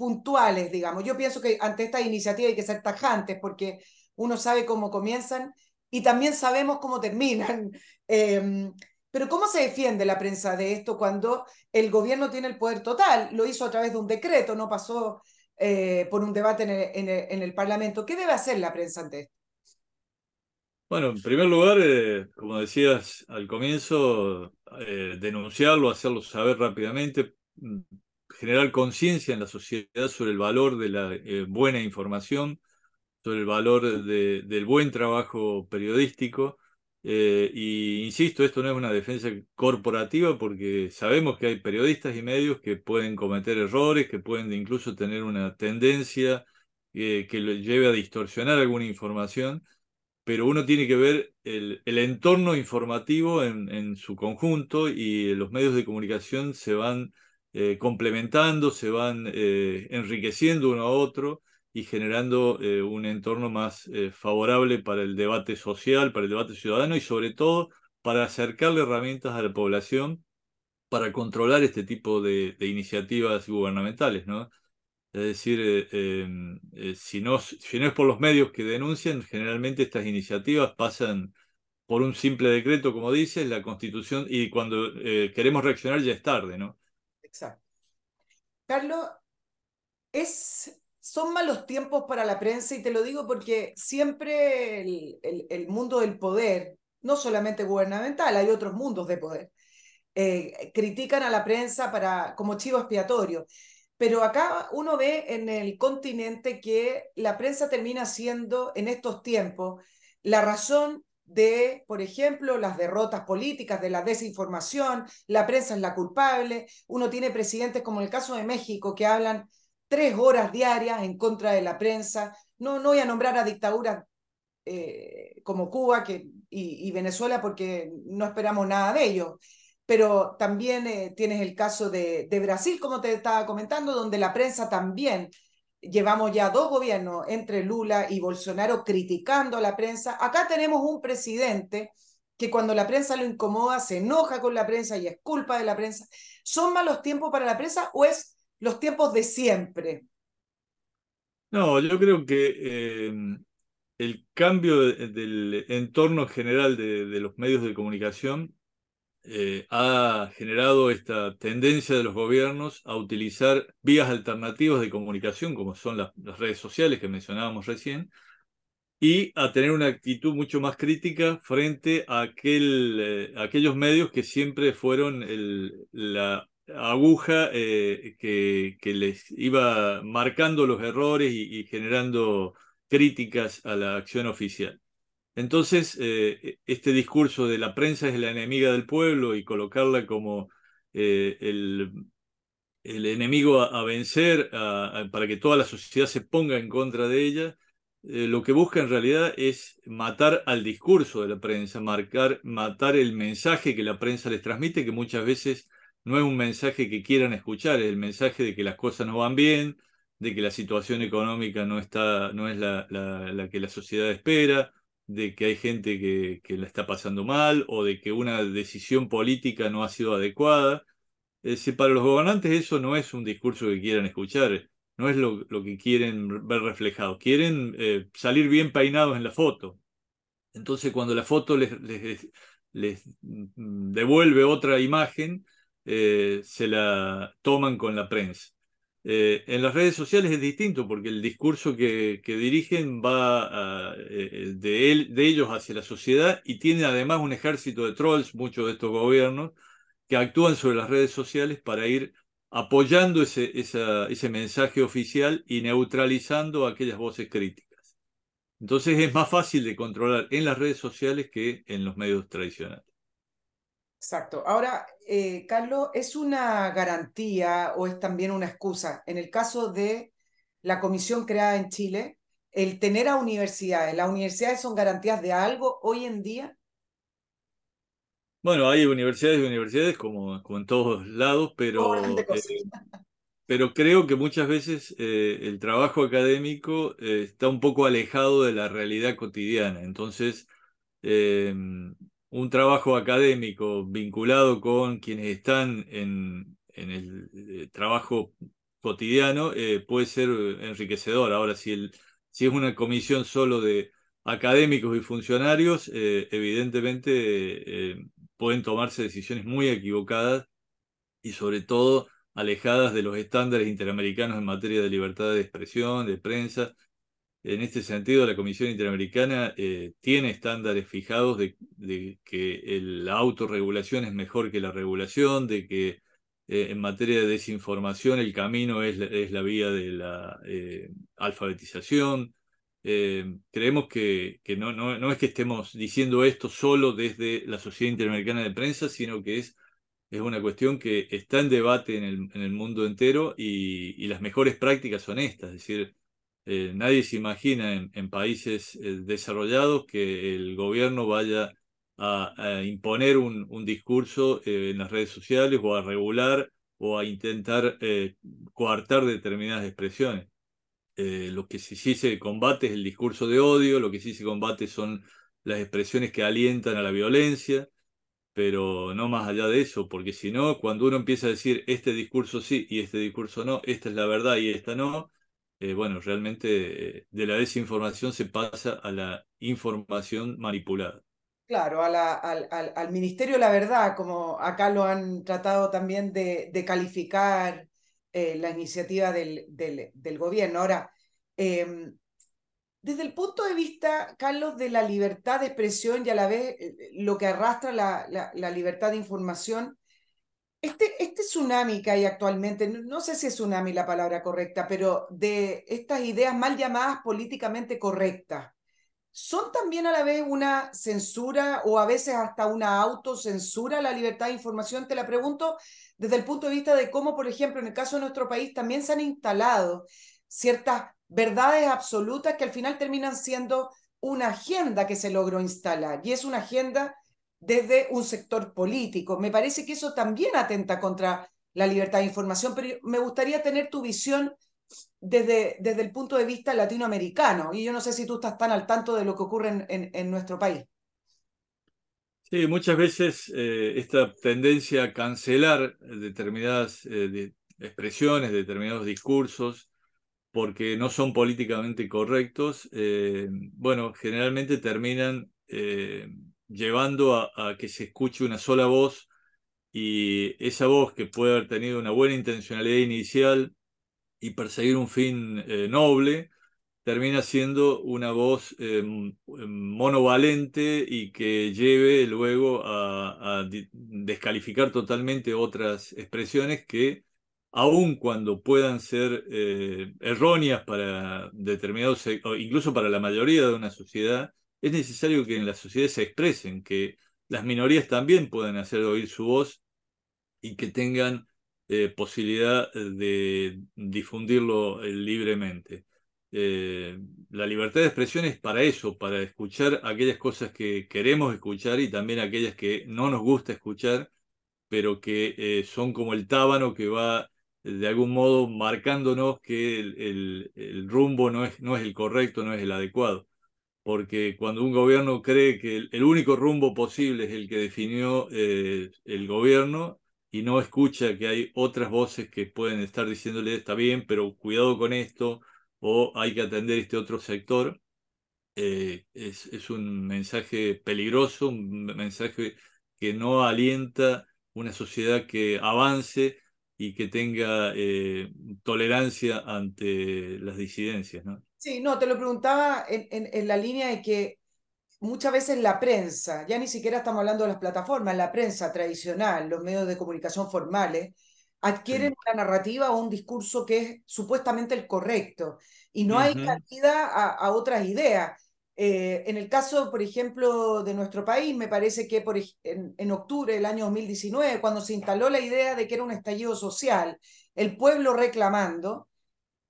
puntuales, digamos. Yo pienso que ante esta iniciativa hay que ser tajantes porque uno sabe cómo comienzan y también sabemos cómo terminan. Em, pero ¿cómo se defiende la prensa de esto cuando el gobierno tiene el poder total? Lo hizo a través de un decreto, no pasó eh, por un debate en el, Parlamento. ¿Qué debe hacer la prensa ante esto? Bueno, en primer lugar, eh, como decías al comienzo, eh, denunciarlo, hacerlo saber rápidamente, mm, generar conciencia en la sociedad sobre el valor de la buena información, sobre el valor del buen trabajo periodístico eh, y insisto, esto no es una defensa corporativa porque sabemos que hay periodistas y medios que pueden cometer errores, que pueden incluso tener una tendencia eh, que lo lleve a distorsionar alguna información, pero uno tiene que ver el, el entorno informativo en, en, su conjunto y los medios de comunicación se van eh, complementando, se van enriqueciendo uno a otro y generando eh, un entorno más eh, favorable para el debate social, para el debate ciudadano y sobre todo para acercarle herramientas a la población para controlar este tipo de, iniciativas gubernamentales, ¿no? Es decir, eh, em, si, no, si no es por los medios que denuncian, generalmente estas iniciativas pasan por un simple decreto, como dices, la Constitución, y cuando queremos reaccionar ya es tarde, ¿no? Exacto. Carlos, es son malos tiempos para la prensa y te lo digo porque siempre el, mundo del poder, no solamente gubernamental, hay otros mundos de poder, eh, critican a la prensa para, como chivo expiatorio. Pero acá uno ve en el continente que la prensa termina siendo en estos tiempos la razón de, por ejemplo, las derrotas políticas, de la desinformación, la prensa es la culpable, uno tiene presidentes como el caso de México que hablan tres horas diarias en contra de la prensa. No, no voy a nombrar a dictaduras eh, como Cuba que, y, Venezuela porque no esperamos nada de ellos. Pero también eh, tienes el caso de, de Brasil, como te estaba comentando, donde la prensa también llevamos ya dos gobiernos entre Lula y Bolsonaro criticando a la prensa. Acá tenemos un presidente que cuando la prensa lo incomoda se enoja con la prensa y es culpa de la prensa. ¿Son malos tiempos para la prensa o es los tiempos de siempre? No, yo creo que em, el cambio del entorno general de, los medios de comunicación eh, ha generado esta tendencia de los gobiernos a utilizar vías alternativas de comunicación, como son las, redes sociales que mencionábamos recién, y a tener una actitud mucho más crítica frente a, aquel, eh, aquellos medios que siempre fueron el, la aguja que, que, les iba marcando los errores y, generando críticas a la acción oficial. Entonces, este discurso de la prensa es la enemiga del pueblo y colocarla como el, el enemigo a, vencer para que toda la sociedad se ponga en contra de ella, eh, lo que busca en realidad es matar al discurso de la prensa, marcar, matar el mensaje que la prensa les transmite, que muchas veces no es un mensaje que quieran escuchar, es el mensaje de que las cosas no van bien, de que la situación económica no, está, no es la, que la sociedad espera, de que hay gente que, que la está pasando mal o de que una decisión política no ha sido adecuada. Es para los gobernantes eso no es un discurso que quieran escuchar, no es lo, que quieren ver reflejado. Quieren eh, salir bien peinados en la foto. Entonces, cuando la foto les, les, mm, devuelve otra imagen, eh, se la toman con la prensa. Eh, en las redes sociales es distinto porque el discurso que, dirigen va de, de ellos hacia la sociedad y tiene además un ejército de trolls, muchos de estos gobiernos, que actúan sobre las redes sociales para ir apoyando ese mensaje oficial y neutralizando aquellas voces críticas. Entonces es más fácil de controlar en las redes sociales que en los medios tradicionales. Exacto. Ahora, eh, Carlos, ¿es una garantía o es también una excusa? En el caso de la comisión creada en Chile, el tener a universidades, ¿las universidades son garantías de algo hoy en día? Bueno, hay universidades y universidades como, como en todos lados, pero, eh, pero creo que muchas veces eh, el trabajo académico está un poco alejado de la realidad cotidiana. Entonces, un trabajo académico vinculado con quienes están en, el trabajo cotidiano puede ser enriquecedor. Ahora, si, es una comisión solo de académicos y funcionarios, evidentemente pueden tomarse decisiones muy equivocadas y sobre todo alejadas de los estándares interamericanos en materia de libertad de expresión, de prensa. En este sentido, la Comisión Interamericana eh, tiene estándares fijados de, que la autorregulación es mejor que la regulación, de que eh, en materia de desinformación el camino es, la vía de la eh, alfabetización, creemos que, no, es que estemos diciendo esto solo desde la Sociedad Interamericana de Prensa, sino que es, una cuestión que está en debate en el, en el mundo entero y, y, las mejores prácticas son estas. Es decir, eh, nadie se imagina en, países eh, desarrollados que el gobierno vaya a, imponer un, discurso en las redes sociales o a regular o a intentar coartar determinadas expresiones. Eh, lo que sí, se combate es el discurso de odio, lo que sí se combate son las expresiones que alientan a la violencia, pero no más allá de eso, porque si no, cuando uno empieza a decir este discurso sí y este discurso no, esta es la verdad y esta no, eh, bueno, realmente eh, de la desinformación se pasa a la información manipulada. Claro, al, al, Ministerio de la Verdad, como acá lo han tratado también de, de calificar eh, la iniciativa del, del, gobierno. Ahora, em, desde el punto de vista, Carlos, de la libertad de expresión y a la vez lo que arrastra la, la, libertad de información, este, este tsunami que hay actualmente, no sé si es tsunami la palabra correcta, pero de estas ideas mal llamadas políticamente correctas, ¿son también a la vez una censura o a veces hasta una autocensura a la libertad de información? Te la pregunto desde el punto de vista de cómo, por ejemplo, en el caso de nuestro país también se han instalado ciertas verdades absolutas que al final terminan siendo una agenda que se logró instalar y es una agenda desde un sector político. Me parece que eso también atenta contra la libertad de información, pero me gustaría tener tu visión desde, desde el punto de vista latinoamericano y yo no sé si tú estás tan al tanto de lo que ocurre en, en nuestro país. Sí, muchas veces eh, esta tendencia a cancelar determinadas eh, expresiones, determinados discursos, porque no son políticamente correctos, eh, bueno, generalmente terminan llevando a, que se escuche una sola voz y esa voz que puede haber tenido una buena intencionalidad inicial y perseguir un fin noble, termina siendo una voz eh, monovalente y que lleve luego a, descalificar totalmente otras expresiones que, aun cuando puedan ser eh, erróneas para determinados, incluso para la mayoría de una sociedad, es necesario que en la sociedad se expresen, que las minorías también puedan hacer oír su voz y que tengan eh, posibilidad de difundirlo libremente. Eh, la libertad de expresión es para eso, para escuchar aquellas cosas que queremos escuchar y también aquellas que no nos gusta escuchar, pero que eh, son como el tábano que va de algún modo marcándonos que el, rumbo no es, no es, el correcto, no es el adecuado. Porque cuando un gobierno cree que el, único rumbo posible es el que definió eh, el gobierno y no escucha que hay otras voces que pueden estar diciéndole está bien, pero cuidado con esto, o hay que atender este otro sector, eh, es, un mensaje peligroso, un mensaje que no alienta una sociedad que avance y que tenga eh, tolerancia ante las disidencias. ¿no? Sí, no, te lo preguntaba en, en, la línea de que muchas veces la prensa, ya ni siquiera estamos hablando de las plataformas, la prensa tradicional, los medios de comunicación formales, adquieren una narrativa o un discurso que es supuestamente el correcto y no hay cabida a, otras ideas. Eh, en el caso, por ejemplo, de nuestro país, me parece que por, en, en, octubre del año 2019, cuando se instaló la idea de que era un estallido social, el pueblo reclamando,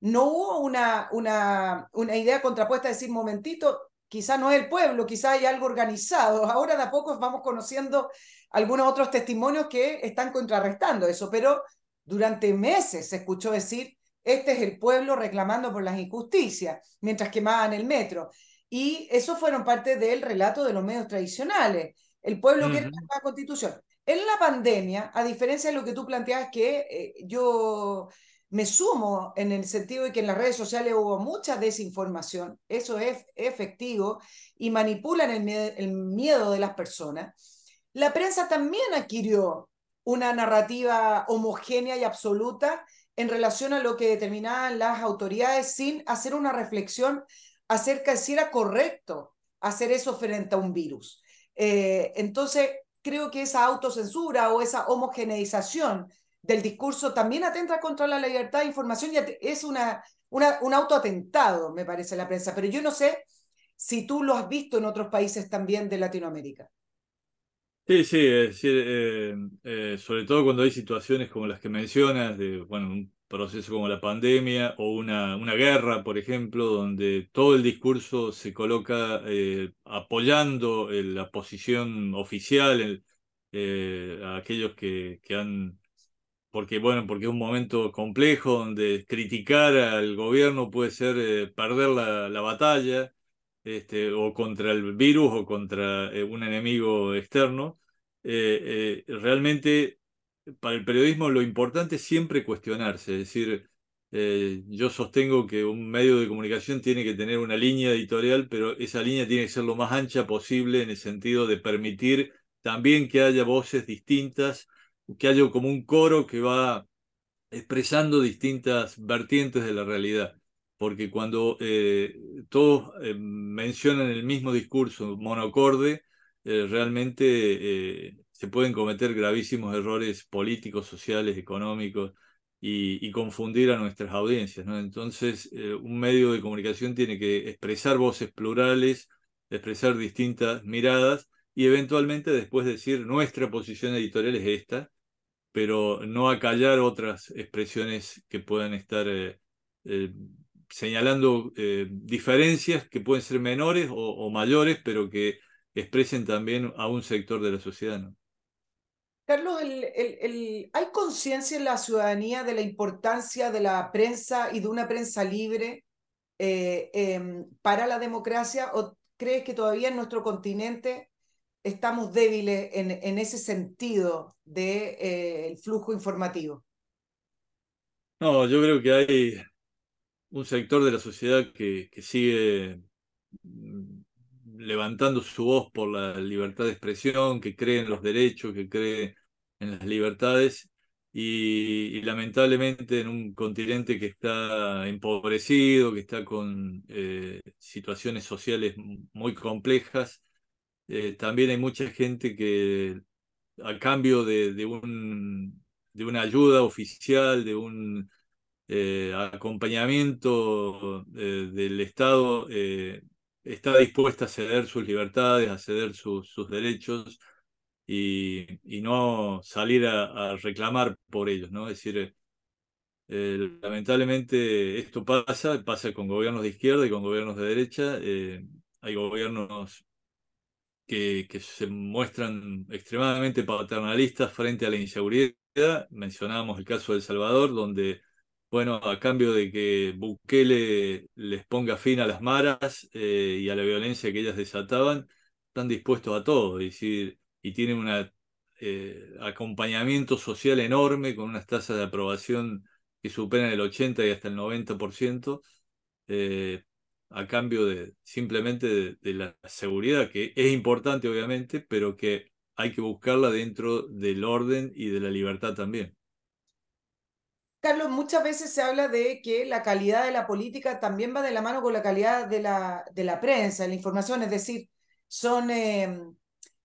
no hubo una, una, una idea contrapuesta de decir, momentito, quizá no es el pueblo, quizá hay algo organizado. Ahora de a poco vamos conociendo algunos otros testimonios que están contrarrestando eso, pero durante meses se escuchó decir, este es el pueblo reclamando por las injusticias, mientras quemaban el metro. Y eso fueron parte del relato de los medios tradicionales. El pueblo quiere la constitución. En la pandemia, a diferencia de lo que tú planteas, que eh, yo me sumo en el sentido de que en las redes sociales hubo mucha desinformación, eso es efectivo, y manipulan el, el miedo de las personas, la prensa también adquirió una narrativa homogénea y absoluta en relación a lo que determinaban las autoridades sin hacer una reflexión acerca de si era correcto hacer eso frente a un virus. Eh, entonces, creo que esa autocensura o esa homogeneización del discurso también atenta contra la libertad de información y es una, un autoatentado, me parece, la prensa. Pero yo no sé si tú lo has visto en otros países también de Latinoamérica. Sí, sí, es decir, eh, eh, sobre todo cuando hay situaciones como las que mencionas, de bueno, un proceso como la pandemia o una, una guerra, por ejemplo, donde todo el discurso se coloca eh, apoyando la posición oficial a aquellos que, que han porque bueno, porque es un momento complejo donde criticar al gobierno puede ser perder la, la batalla, este, o contra el virus o contra eh, un enemigo externo. Eh, eh, realmente para el periodismo lo importante es siempre cuestionarse, es decir, yo sostengo que un medio de comunicación tiene que tener una línea editorial, pero esa línea tiene que ser lo más ancha posible en el sentido de permitir también que haya voces distintas, que haya como un coro que va expresando distintas vertientes de la realidad porque cuando eh, todos eh, mencionan el mismo discurso monocorde, eh, realmente se pueden cometer gravísimos errores políticos, sociales, económicos y, confundir a nuestras audiencias. Entonces, un medio de comunicación tiene que expresar voces plurales, expresar distintas miradas y eventualmente después decir nuestra posición editorial es esta, pero no acallar otras expresiones que puedan estar señalando eh, diferencias que pueden ser menores o, mayores, pero que expresen también a un sector de la sociedad. ¿no? Carlos, el, ¿hay conciencia en la ciudadanía de la importancia de la prensa y de una prensa libre eh, em, para la democracia? ¿O crees que todavía en nuestro continente estamos débiles en, en ese sentido del de, eh, flujo informativo? No, yo creo que hay un sector de la sociedad que, que sigue mm, levantando su voz por la libertad de expresión, que cree en los derechos, que cree en las libertades y, lamentablemente en un continente que está empobrecido, que está con eh, situaciones sociales muy complejas, eh, también hay mucha gente que a cambio de, un, de una ayuda oficial, de un eh, acompañamiento del Estado, está dispuesta a ceder sus libertades, a ceder sus derechos y, no salir a, reclamar por ellos, ¿no? Es decir, eh, lamentablemente esto pasa, pasa con gobiernos de izquierda y con gobiernos de derecha. Eh, hay gobiernos que, se muestran extremadamente paternalistas frente a la inseguridad. Mencionábamos el caso de El Salvador, donde, bueno, a cambio de que Bukele les ponga fin a las maras eh, y a la violencia que ellas desataban, están dispuestos a todo. Es decir, y tiene un eh, acompañamiento social enorme con unas tasas de aprobación que superan el 80 y hasta el 90%, eh, a cambio de simplemente de, la seguridad, que es importante obviamente, pero que hay que buscarla dentro del orden y de la libertad también. Carlos, muchas veces se habla de que la calidad de la política también va de la mano con la calidad de la, de la prensa, la información, es decir, son eh,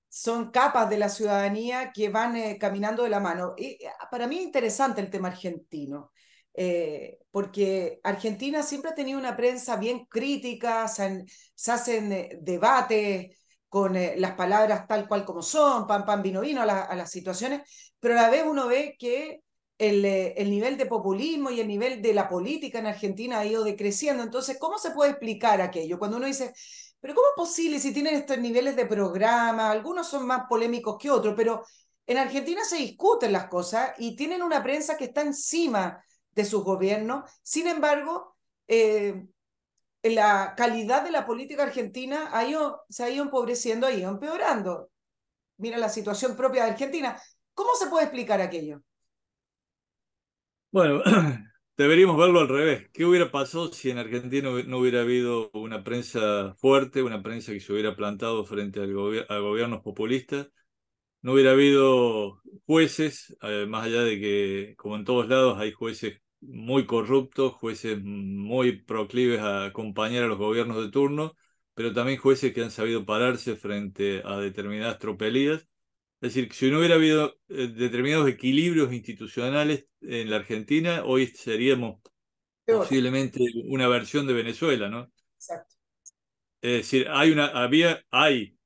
son capas de la ciudadanía que van eh, caminando de la mano. Y eh, para mí es interesante el tema argentino, eh, porque Argentina siempre ha tenido una prensa bien crítica, se, hacen debates con las palabras tal cual como son, pan, pan, vino, vino a, las situaciones, pero a la vez uno ve que el, el, nivel de populismo y el nivel de la política en Argentina ha ido decreciendo. Entonces, ¿cómo se puede explicar aquello? Cuando uno dice, pero ¿cómo es posible si tienen estos niveles de programa? Algunos son más polémicos que otros, pero en Argentina se discuten las cosas y tienen una prensa que está encima de sus gobiernos. Sin embargo, eh, la calidad de la política argentina se ha ido empobreciendo, ha ido empeorando. Mira la situación propia de Argentina. ¿Cómo se puede explicar aquello? Bueno, Deberíamos verlo al revés. ¿Qué hubiera pasado si en Argentina no hubiera habido una prensa fuerte, una prensa que se hubiera plantado frente al a gobiernos populistas? No hubiera habido jueces, eh, más allá de que, como en todos lados, hay jueces muy corruptos, jueces muy proclives a acompañar a los gobiernos de turno, pero también jueces que han sabido pararse frente a determinadas tropelías es decir, si no hubiera habido eh, determinados equilibrios institucionales en la Argentina, hoy seríamos posiblemente una versión de Venezuela, ¿no? Exacto. Es decir, hay una, había, hay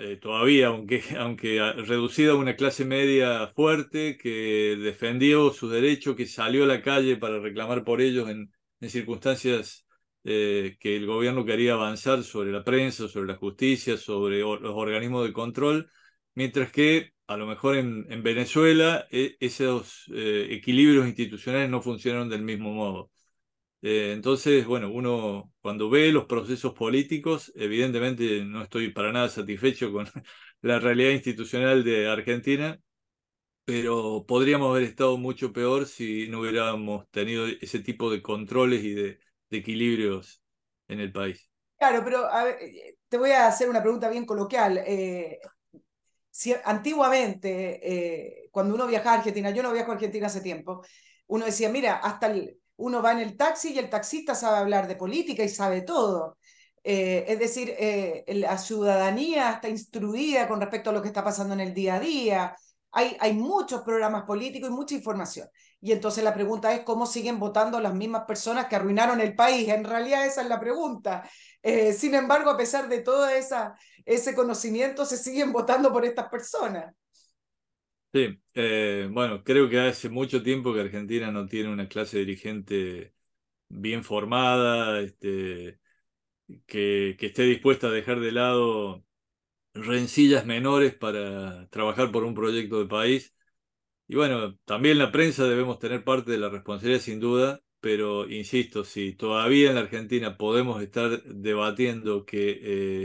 eh, todavía, aunque, aunque reducida una clase media fuerte que defendió sus derechos, que salió a la calle para reclamar por ellos en, circunstancias eh, que el gobierno quería avanzar sobre la prensa, sobre la justicia, sobre los organismos de control mientras que a lo mejor en, Venezuela e, esos eh, equilibrios institucionales no funcionaron del mismo modo. Eh, entonces, bueno, uno cuando ve los procesos políticos, evidentemente no estoy para nada satisfecho con la realidad institucional de Argentina, pero podríamos haber estado mucho peor si no hubiéramos tenido ese tipo de controles y de, equilibrios en el país. Claro, pero eh, te voy a hacer una pregunta bien coloquial antiguamente, eh, cuando uno viajaba a Argentina, yo no viajo a Argentina hace tiempo, uno decía, mira, hasta uno va en el taxi y el taxista sabe hablar de política y sabe todo. Eh, es decir, eh, la ciudadanía está instruida con respecto a lo que está pasando en el día a día. Hay, muchos programas políticos y mucha información. Y entonces la pregunta es cómo siguen votando las mismas personas que arruinaron el país. En realidad esa es la pregunta. Eh, sin embargo, a pesar de todo esa, ese conocimiento, se siguen votando por estas personas. Sí, eh, bueno, creo que hace mucho tiempo que Argentina no tiene una clase dirigente bien formada, este, que, esté dispuesta a dejar de lado rencillas menores para trabajar por un proyecto de país. Y bueno, también la prensa debemos tener parte de la responsabilidad sin duda, pero insisto, si todavía en la Argentina podemos estar debatiendo que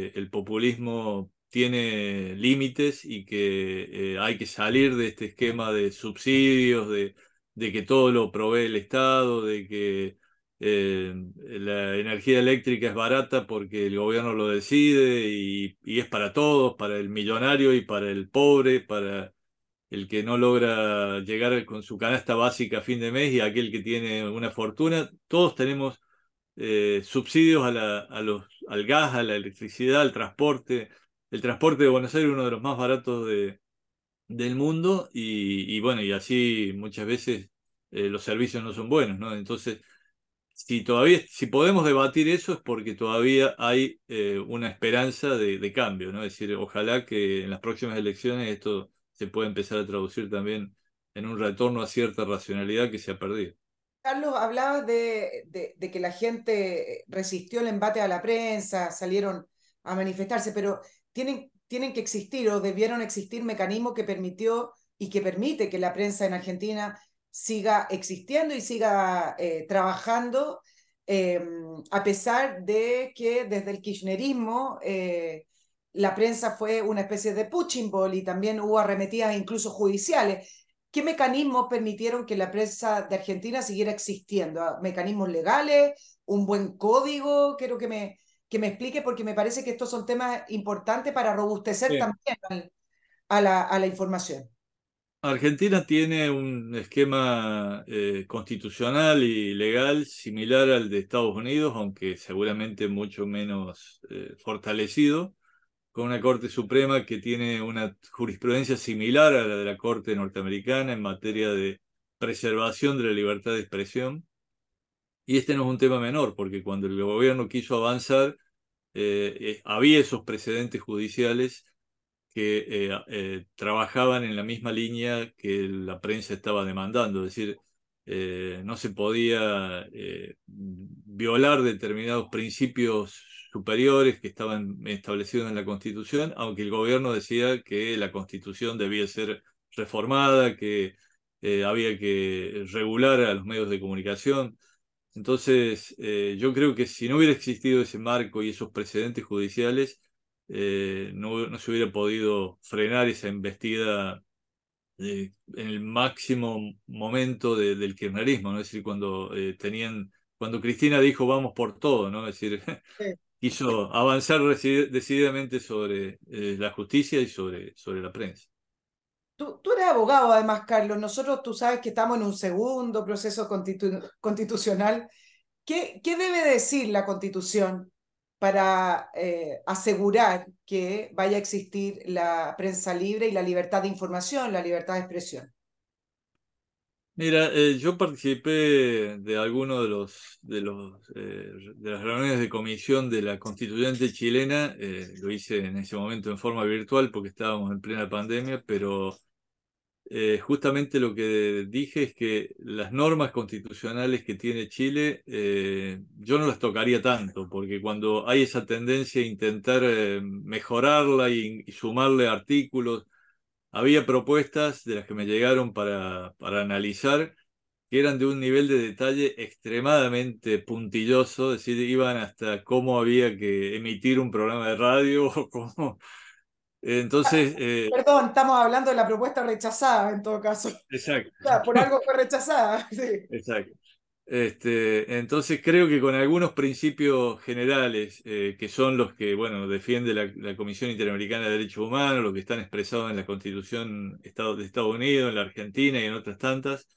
eh, el populismo tiene límites y que eh, hay que salir de este esquema de subsidios, de, que todo lo provee el Estado, de que eh, la energía eléctrica es barata porque el gobierno lo decide y, es para todos, para el millonario y para el pobre, para el que no logra llegar con su canasta básica a fin de mes y aquel que tiene una fortuna. Todos tenemos eh, subsidios al gas, a la electricidad, al transporte. El transporte de Buenos Aires es uno de los más baratos de, del mundo y, bueno, y así muchas veces eh, los servicios no son buenos, ¿no? Entonces, si todavía, si podemos debatir eso es porque todavía hay eh, una esperanza de, cambio, ¿no? Es decir, ojalá que en las próximas elecciones esto se pueda empezar a traducir también en un retorno a cierta racionalidad que se ha perdido. Carlos, hablabas de, de, que la gente resistió el embate a la prensa, salieron a manifestarse, pero tienen, que existir o debieron existir mecanismos que permitió y que permite que la prensa en Argentina siga existiendo y siga eh, trabajando, eh, a pesar de que desde el kirchnerismo eh, la prensa fue una especie de punching ball y también hubo arremetidas incluso judiciales. ¿Qué mecanismos permitieron que la prensa de Argentina siguiera existiendo? ¿Ah, ¿Mecanismos legales? ¿Un buen código? Quiero que me, que me explique porque me parece que estos son temas importantes para robustecer también a la, a la información. Argentina tiene un esquema eh, constitucional y legal similar al de Estados Unidos, aunque seguramente mucho menos eh, fortalecido con una Corte Suprema que tiene una jurisprudencia similar a la de la Corte norteamericana en materia de preservación de la libertad de expresión. Y este no es un tema menor, porque cuando el gobierno quiso avanzar, eh, eh, había esos precedentes judiciales que eh, trabajaban en la misma línea que la prensa estaba demandando, es decir, no se podía violar determinados principios superiores que estaban establecidos en la Constitución, aunque el gobierno decía que la Constitución debía ser reformada, que había que regular a los medios de comunicación. Entonces, eh, yo creo que si no hubiera existido ese marco y esos precedentes judiciales, eh, no, no, se hubiera podido frenar esa investida en el máximo momento del kirchnerismo, ¿no? es decir, cuando tenían, cuando Cristina dijo vamos por todo, ¿no? Es decir, quiso avanzar decididamente sobre eh, la justicia y sobre, sobre la prensa. Tú, tú, eres abogado, además, Carlos. Nosotros, tú sabes que estamos en un segundo proceso constitucional. ¿Qué, ¿Qué, debe decir la constitución para eh, asegurar que vaya a existir la prensa libre y la libertad de información, la libertad de expresión? Mira, eh, yo participé de algunos de los, de los eh, de las reuniones de comisión de la constituyente chilena, eh, lo hice en ese momento en forma virtual porque estábamos en plena pandemia, pero justamente lo que dije es que las normas constitucionales que tiene Chile, yo no las tocaría tanto, porque cuando hay esa tendencia a intentar mejorarla y sumarle artículos, había propuestas de las que me llegaron para, para analizar que eran de un nivel de detalle extremadamente puntilloso, es decir, iban hasta cómo había que emitir un programa de radio o cómo... Entonces... Eh, Perdón, estamos hablando de la propuesta rechazada en todo caso. Exacto. por algo fue rechazada. Sí. Exacto. Este, entonces creo que con algunos principios generales, eh, que son los que bueno, defiende la, Comisión Interamericana de Derechos Humanos, los que están expresados en la Constitución de Estados Unidos, en la Argentina y en otras tantas,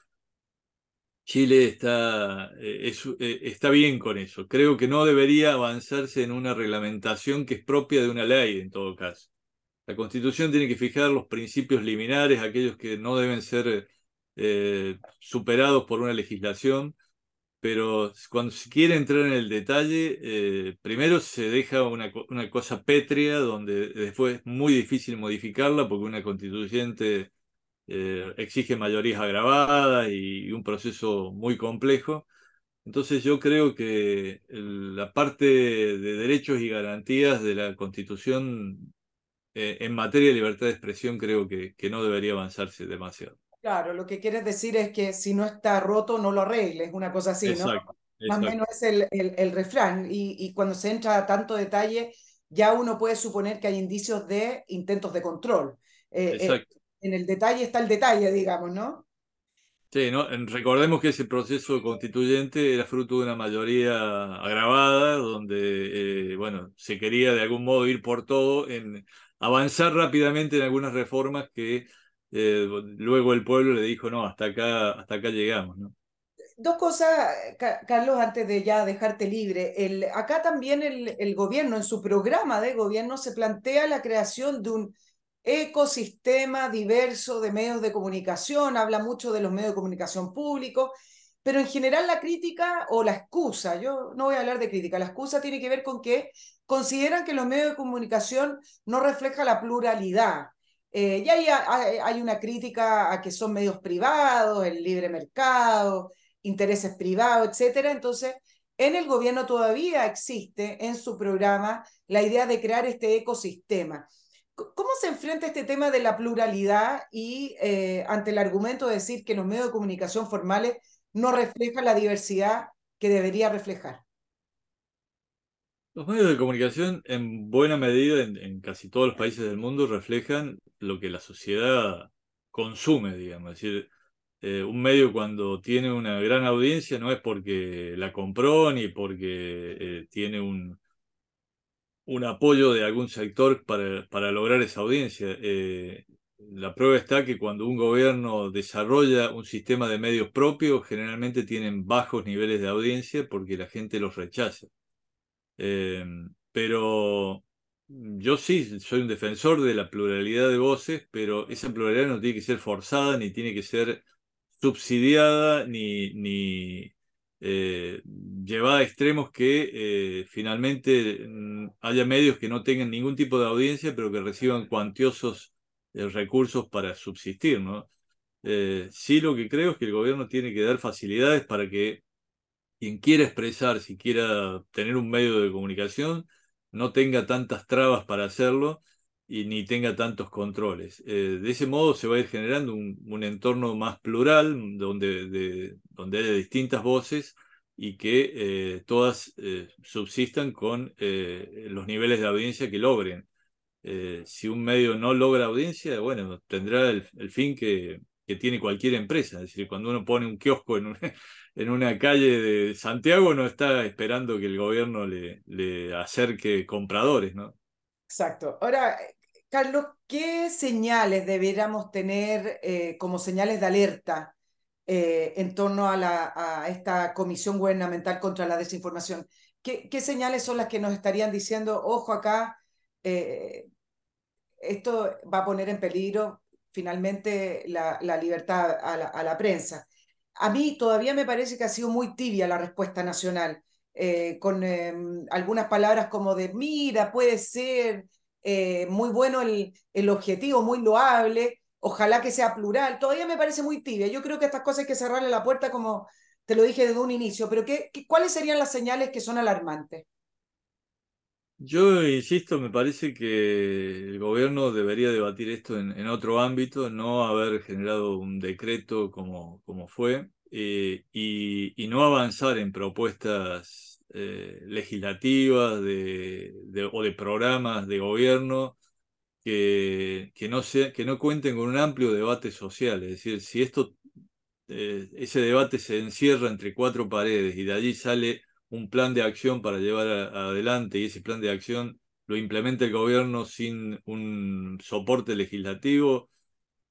Chile está, eh, eh, está bien con eso. Creo que no debería avanzarse en una reglamentación que es propia de una ley en todo caso. La Constitución tiene que fijar los principios liminares, aquellos que no deben ser superados por una legislación pero cuando se quiere entrar en el detalle, eh, primero se deja una, una, cosa pétrea donde después es muy difícil modificarla porque una constituyente eh, exige mayorías agravadas y, un proceso muy complejo. Entonces yo creo que la parte de derechos y garantías de la constitución eh, en materia de libertad de expresión creo que, que no debería avanzarse demasiado. Claro, lo que quieres decir es que si no está roto, no lo arregles, una cosa así, ¿no? Más o menos es el, el, refrán. Y, y, cuando se entra a tanto detalle, ya uno puede suponer que hay indicios de intentos de control. Eh, eh, en el detalle está el detalle, digamos, ¿no? Sí, ¿no? recordemos que ese proceso constituyente era fruto de una mayoría agravada, donde, eh, bueno, se quería de algún modo ir por todo, en avanzar rápidamente en algunas reformas que luego el pueblo le dijo, no, hasta acá, hasta acá llegamos. Dos cosas, Carlos, antes de ya dejarte libre. Acá también el, el gobierno, en su programa de gobierno, se plantea la creación de un ecosistema diverso de medios de comunicación, habla mucho de los medios de comunicación públicos, pero en general la crítica o la excusa, yo no voy a hablar de crítica, la excusa tiene que ver con que consideran que los medios de comunicación no reflejan la pluralidad. Eh, y hay, hay, una crítica a que son medios privados, el libre mercado, intereses privados, etcétera. Entonces, en el gobierno todavía existe en su programa la idea de crear este ecosistema. ¿Cómo se enfrenta este tema de la pluralidad y eh, ante el argumento de decir que los medios de comunicación formales no reflejan la diversidad que debería reflejar? Los medios de comunicación, en buena medida, en, casi todos los países del mundo, reflejan lo que la sociedad consume, digamos. Es decir, eh, un medio cuando tiene una gran audiencia no es porque la compró ni porque eh, tiene un, un apoyo de algún sector para, para lograr esa audiencia. Eh, la prueba está que cuando un gobierno desarrolla un sistema de medios propios, generalmente tienen bajos niveles de audiencia porque la gente los rechaza. Eh, pero yo sí soy un defensor de la pluralidad de voces, pero esa pluralidad no tiene que ser forzada, ni tiene que ser subsidiada, ni, ni eh, llevada a extremos que eh, finalmente mm, haya medios que no tengan ningún tipo de audiencia, pero que reciban cuantiosos eh, recursos para subsistir. ¿no? sí lo que creo es que el gobierno tiene que dar facilidades para que quien quiera expresar, si quiera tener un medio de comunicación, no tenga tantas trabas para hacerlo y ni tenga tantos controles. de ese modo se va a ir generando un, entorno más plural, donde, de, donde haya distintas voces y que eh, todas eh, subsistan con eh, los niveles de audiencia que logren. si un medio no logra audiencia, bueno, tendrá el, fin que, que, tiene cualquier empresa. Es decir, cuando uno pone un kiosco en, una calle de Santiago, no está esperando que el gobierno le, acerque compradores, ¿no? Exacto. Ahora, Carlos, ¿qué señales deberíamos tener como señales de alerta eh, en torno a, esta Comisión Gubernamental contra la Desinformación. ¿Qué, ¿Qué, señales son las que nos estarían diciendo, ojo acá, eh, esto va a poner en peligro finalmente la, libertad a la, prensa? A mí todavía me parece que ha sido muy tibia la respuesta nacional, eh, con em, algunas palabras como de, mira, puede ser muy bueno el, el objetivo, muy loable, Ojalá que sea plural. Todavía me parece muy tibia. Yo creo que estas cosas hay que cerrarle la puerta como te lo dije desde un inicio, pero ¿qué, cuáles serían las señales que son alarmantes? Yo insisto, me parece que el gobierno debería debatir esto en, otro ámbito, no haber generado un decreto como, como fue eh, y, no avanzar en propuestas eh, legislativas de, o de programas de gobierno que, no sea, que no cuenten con un amplio debate social. Es decir, si esto, eh, ese debate se encierra entre cuatro paredes y de allí sale un plan de acción para llevar adelante y ese plan de acción lo implementa el gobierno sin un soporte legislativo,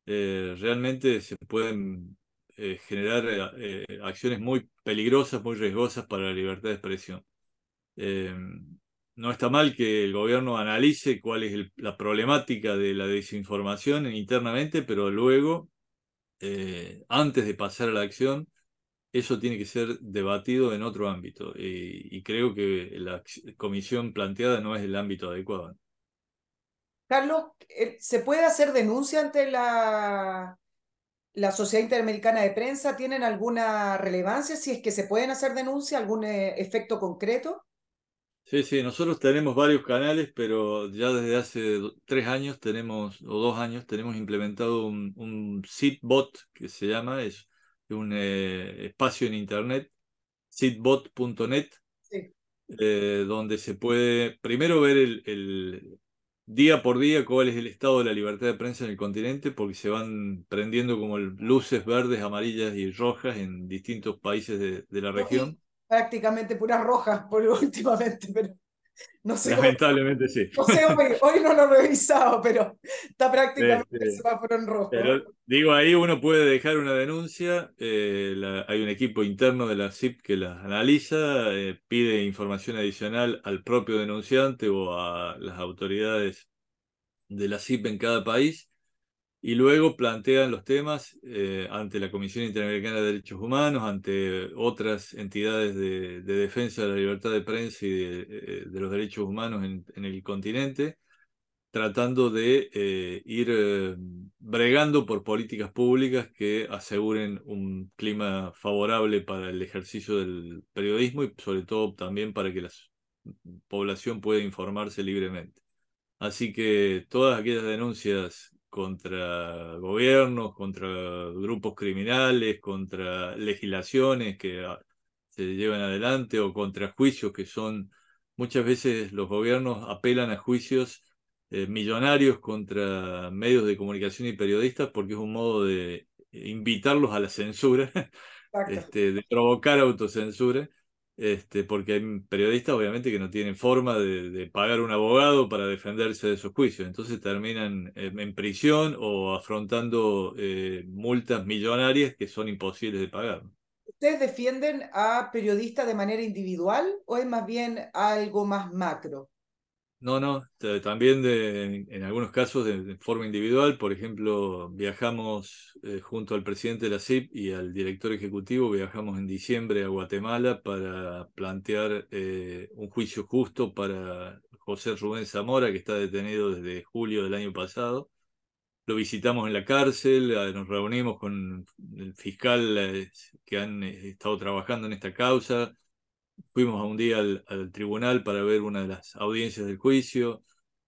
eh, realmente se pueden eh, generar acciones muy peligrosas, muy riesgosas para la libertad de expresión. No está mal que el gobierno analice cuál es la problemática de la desinformación internamente, pero luego, eh, antes de pasar a la acción, eso tiene que ser debatido en otro ámbito. Y, creo que la comisión planteada no es el ámbito adecuado. Carlos, eh, ¿se puede hacer denuncia ante la, la Sociedad Interamericana de Prensa? ¿Tienen alguna relevancia? Si es que se pueden hacer denuncia, algún eh, efecto concreto? Sí, sí, nosotros tenemos varios canales, pero ya desde hace tres años tenemos, o dos años, tenemos implementado un, un Sitbot que se llama, es un eh, espacio en internet, sitbot.net, eh, donde se puede primero ver el, el, día por día cuál es el estado de la libertad de prensa en el continente, porque se van prendiendo como luces verdes, amarillas y rojas en distintos países de, de la región prácticamente puras rojas por últimamente. Pero... No sé Lamentablemente sí. No sé, hoy, no lo he revisado, pero está prácticamente este, semáforo en rojo. Pero digo, ahí uno puede dejar una denuncia, eh, hay un equipo interno de la CIP que la analiza, eh, pide información adicional al propio denunciante o a las autoridades de la CIP en cada país y luego plantean los temas eh, ante la Comisión Interamericana de Derechos Humanos, ante otras entidades de, defensa de la libertad de prensa y de, eh, los derechos humanos en, el continente, tratando de eh, ir bregando por políticas públicas que aseguren un clima favorable para el ejercicio del periodismo y sobre todo también para que la población pueda informarse libremente. Así que todas aquellas denuncias contra gobiernos, contra grupos criminales, contra legislaciones que ah, se llevan adelante o contra juicios que son, muchas veces los gobiernos apelan a juicios eh, millonarios contra medios de comunicación y periodistas porque es un modo de invitarlos a la censura, este, de provocar autocensura. Este, porque hay periodistas obviamente que no tienen forma de, pagar un abogado para defenderse de esos juicios, entonces terminan en, prisión o afrontando eh, multas millonarias que son imposibles de pagar. ¿Ustedes defienden a periodistas de manera individual o es más bien algo más macro? No, no, también en, algunos casos de, forma individual. Por ejemplo, viajamos eh, junto al presidente de la CIP y al director ejecutivo, viajamos en diciembre a Guatemala para plantear eh, un juicio justo para José Rubén Zamora, que está detenido desde julio del año pasado. Lo visitamos en la cárcel, eh, nos reunimos con el fiscal que han estado trabajando en esta causa fuimos a un día al, tribunal para ver una de las audiencias del juicio.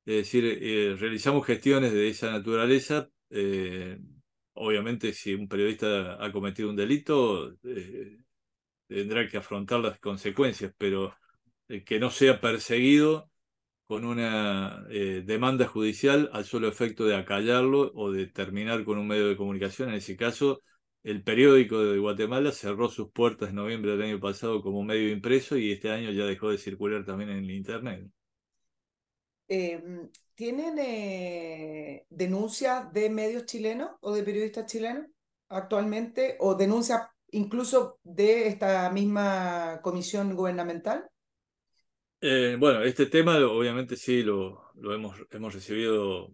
Es decir, eh, realizamos gestiones de esa naturaleza. Eh, obviamente, si un periodista ha cometido un delito, eh, tendrá que afrontar las consecuencias, pero que no sea perseguido con una demanda judicial al solo efecto de acallarlo o de terminar con un medio de comunicación. En ese caso, el periódico de Guatemala cerró sus puertas en noviembre del año pasado como medio impreso y este año ya dejó de circular también en el Internet. Em, ¿Tienen eh, denuncias de medios chilenos o de periodistas chilenos actualmente o denuncias incluso de esta misma comisión gubernamental? Eh, bueno, este tema obviamente sí lo, lo hemos, hemos recibido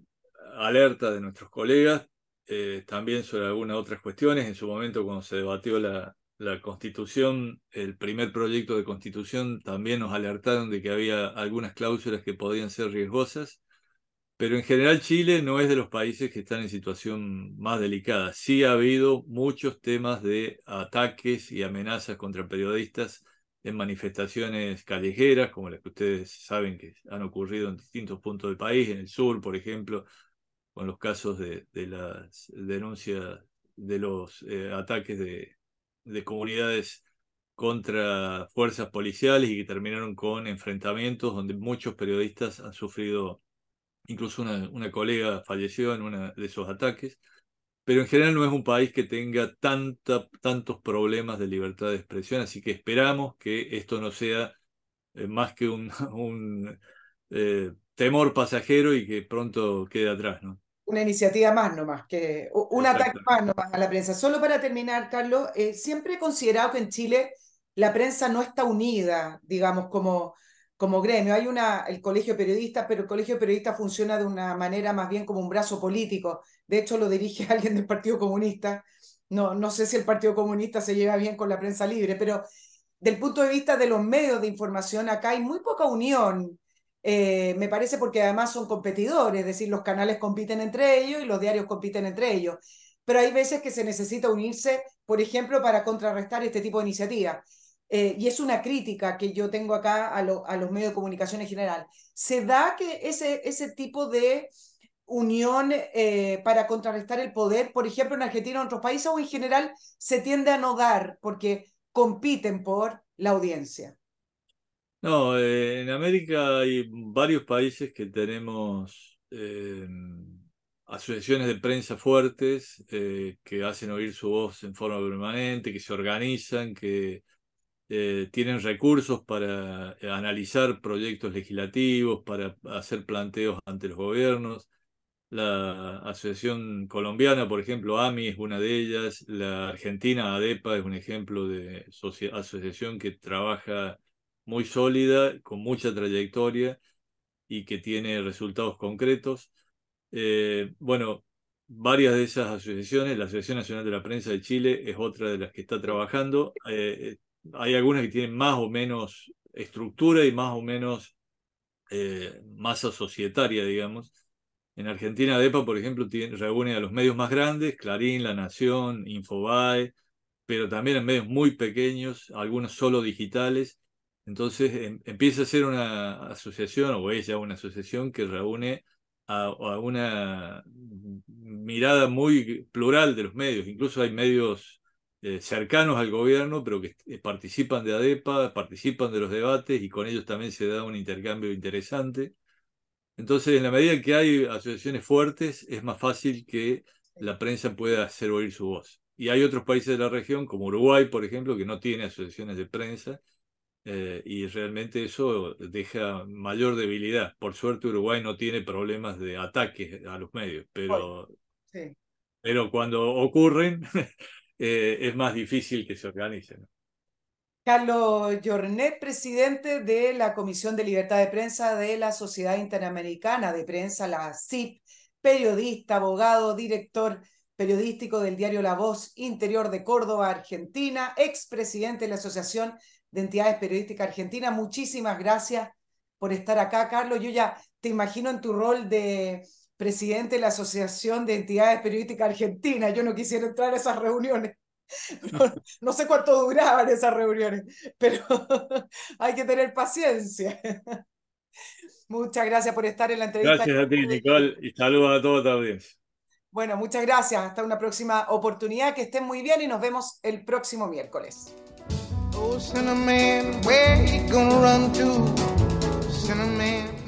alerta de nuestros colegas, eh, también sobre algunas otras cuestiones. En su momento, cuando se debatió la, la constitución, el primer proyecto de constitución, también nos alertaron de que había algunas cláusulas que podían ser riesgosas. Pero en general Chile no es de los países que están en situación más delicada. Sí ha habido muchos temas de ataques y amenazas contra periodistas en manifestaciones callejeras, como las que ustedes saben que han ocurrido en distintos puntos del país, en el sur, por ejemplo, con los casos de, las denuncias de los eh, ataques de, de, comunidades contra fuerzas policiales y que terminaron con enfrentamientos donde muchos periodistas han sufrido, incluso una, colega falleció en uno de esos ataques, pero en general no es un país que tenga tanta, tantos problemas de libertad de expresión, así que esperamos que esto no sea eh, más que un, un eh, temor pasajero y que pronto quede atrás, ¿no? Una iniciativa más nomás, que un ataque más nomás a la prensa. Solo para terminar, Carlos, eh, siempre he considerado que en Chile la prensa no está unida, digamos, como, como gremio. Hay una, el colegio de periodistas, pero el colegio de periodistas funciona de una manera más bien como un brazo político. De hecho, lo dirige alguien del Partido Comunista. No, no sé si el Partido Comunista se lleva bien con la prensa libre, pero del punto de vista de los medios de información, acá hay muy poca unión eh, me parece porque además son competidores, es decir, los canales compiten entre ellos y los diarios compiten entre ellos. Pero hay veces que se necesita unirse, por ejemplo, para contrarrestar este tipo de iniciativas. Eh, y es una crítica que yo tengo acá a, a, los medios de comunicación en general. ¿Se da que ese, ese tipo de unión eh, para contrarrestar el poder, por ejemplo, en Argentina o en otros países, o en general se tiende a no dar porque compiten por la audiencia? No, eh, en América hay varios países que tenemos eh, asociaciones de prensa fuertes eh, que hacen oír su voz en forma permanente, que se organizan, que tienen recursos para analizar proyectos legislativos, para hacer planteos ante los gobiernos. La Asociación Colombiana, por ejemplo, AMI es una de ellas. La Argentina, ADEPA, es un ejemplo de asociación que trabaja muy sólida, con mucha trayectoria y que tiene resultados concretos. Eh, bueno, varias de esas asociaciones, la Asociación Nacional de la Prensa de Chile es otra de las que está trabajando. Eh, hay algunas que tienen más o menos estructura y más o menos eh, masa societaria, digamos. En Argentina, DEPA, por ejemplo, tiene, reúne a los medios más grandes, Clarín, La Nación, Infobae, pero también en medios muy pequeños, algunos solo digitales. Entonces em, empieza a ser una asociación, o es ya una asociación que reúne a, una mirada muy plural de los medios. Incluso hay medios eh, cercanos al gobierno, pero que eh, participan de ADEPA, participan de los debates y con ellos también se da un intercambio interesante. Entonces, en la medida que hay asociaciones fuertes, es más fácil que la prensa pueda hacer oír su voz. Y hay otros países de la región, como Uruguay, por ejemplo, que no tiene asociaciones de prensa, eh, y realmente eso deja mayor debilidad. Por suerte Uruguay no tiene problemas de ataques a los medios, pero, pero cuando ocurren eh, es más difícil que se organicen. Carlos Jornet, presidente de la Comisión de Libertad de Prensa de la Sociedad Interamericana de Prensa, la CIP, periodista, abogado, director periodístico del diario La Voz Interior de Córdoba, Argentina, expresidente de la Asociación de Entidades Periodísticas Argentinas. Muchísimas gracias por estar acá, Carlos. Yo ya te imagino en tu rol de presidente de la Asociación de Entidades Periodísticas Argentinas. Yo no quisiera entrar a esas reuniones. No, sé cuánto duraban esas reuniones, pero hay que tener paciencia. Muchas gracias por estar en la entrevista. Gracias a ti, Nicole, y saludos a toda la audiencia. Bueno, muchas gracias. Hasta una próxima oportunidad. Que estén muy bien y nos vemos el próximo miércoles. Oh, Cinnamon, where you gonna run to? Cinnamon.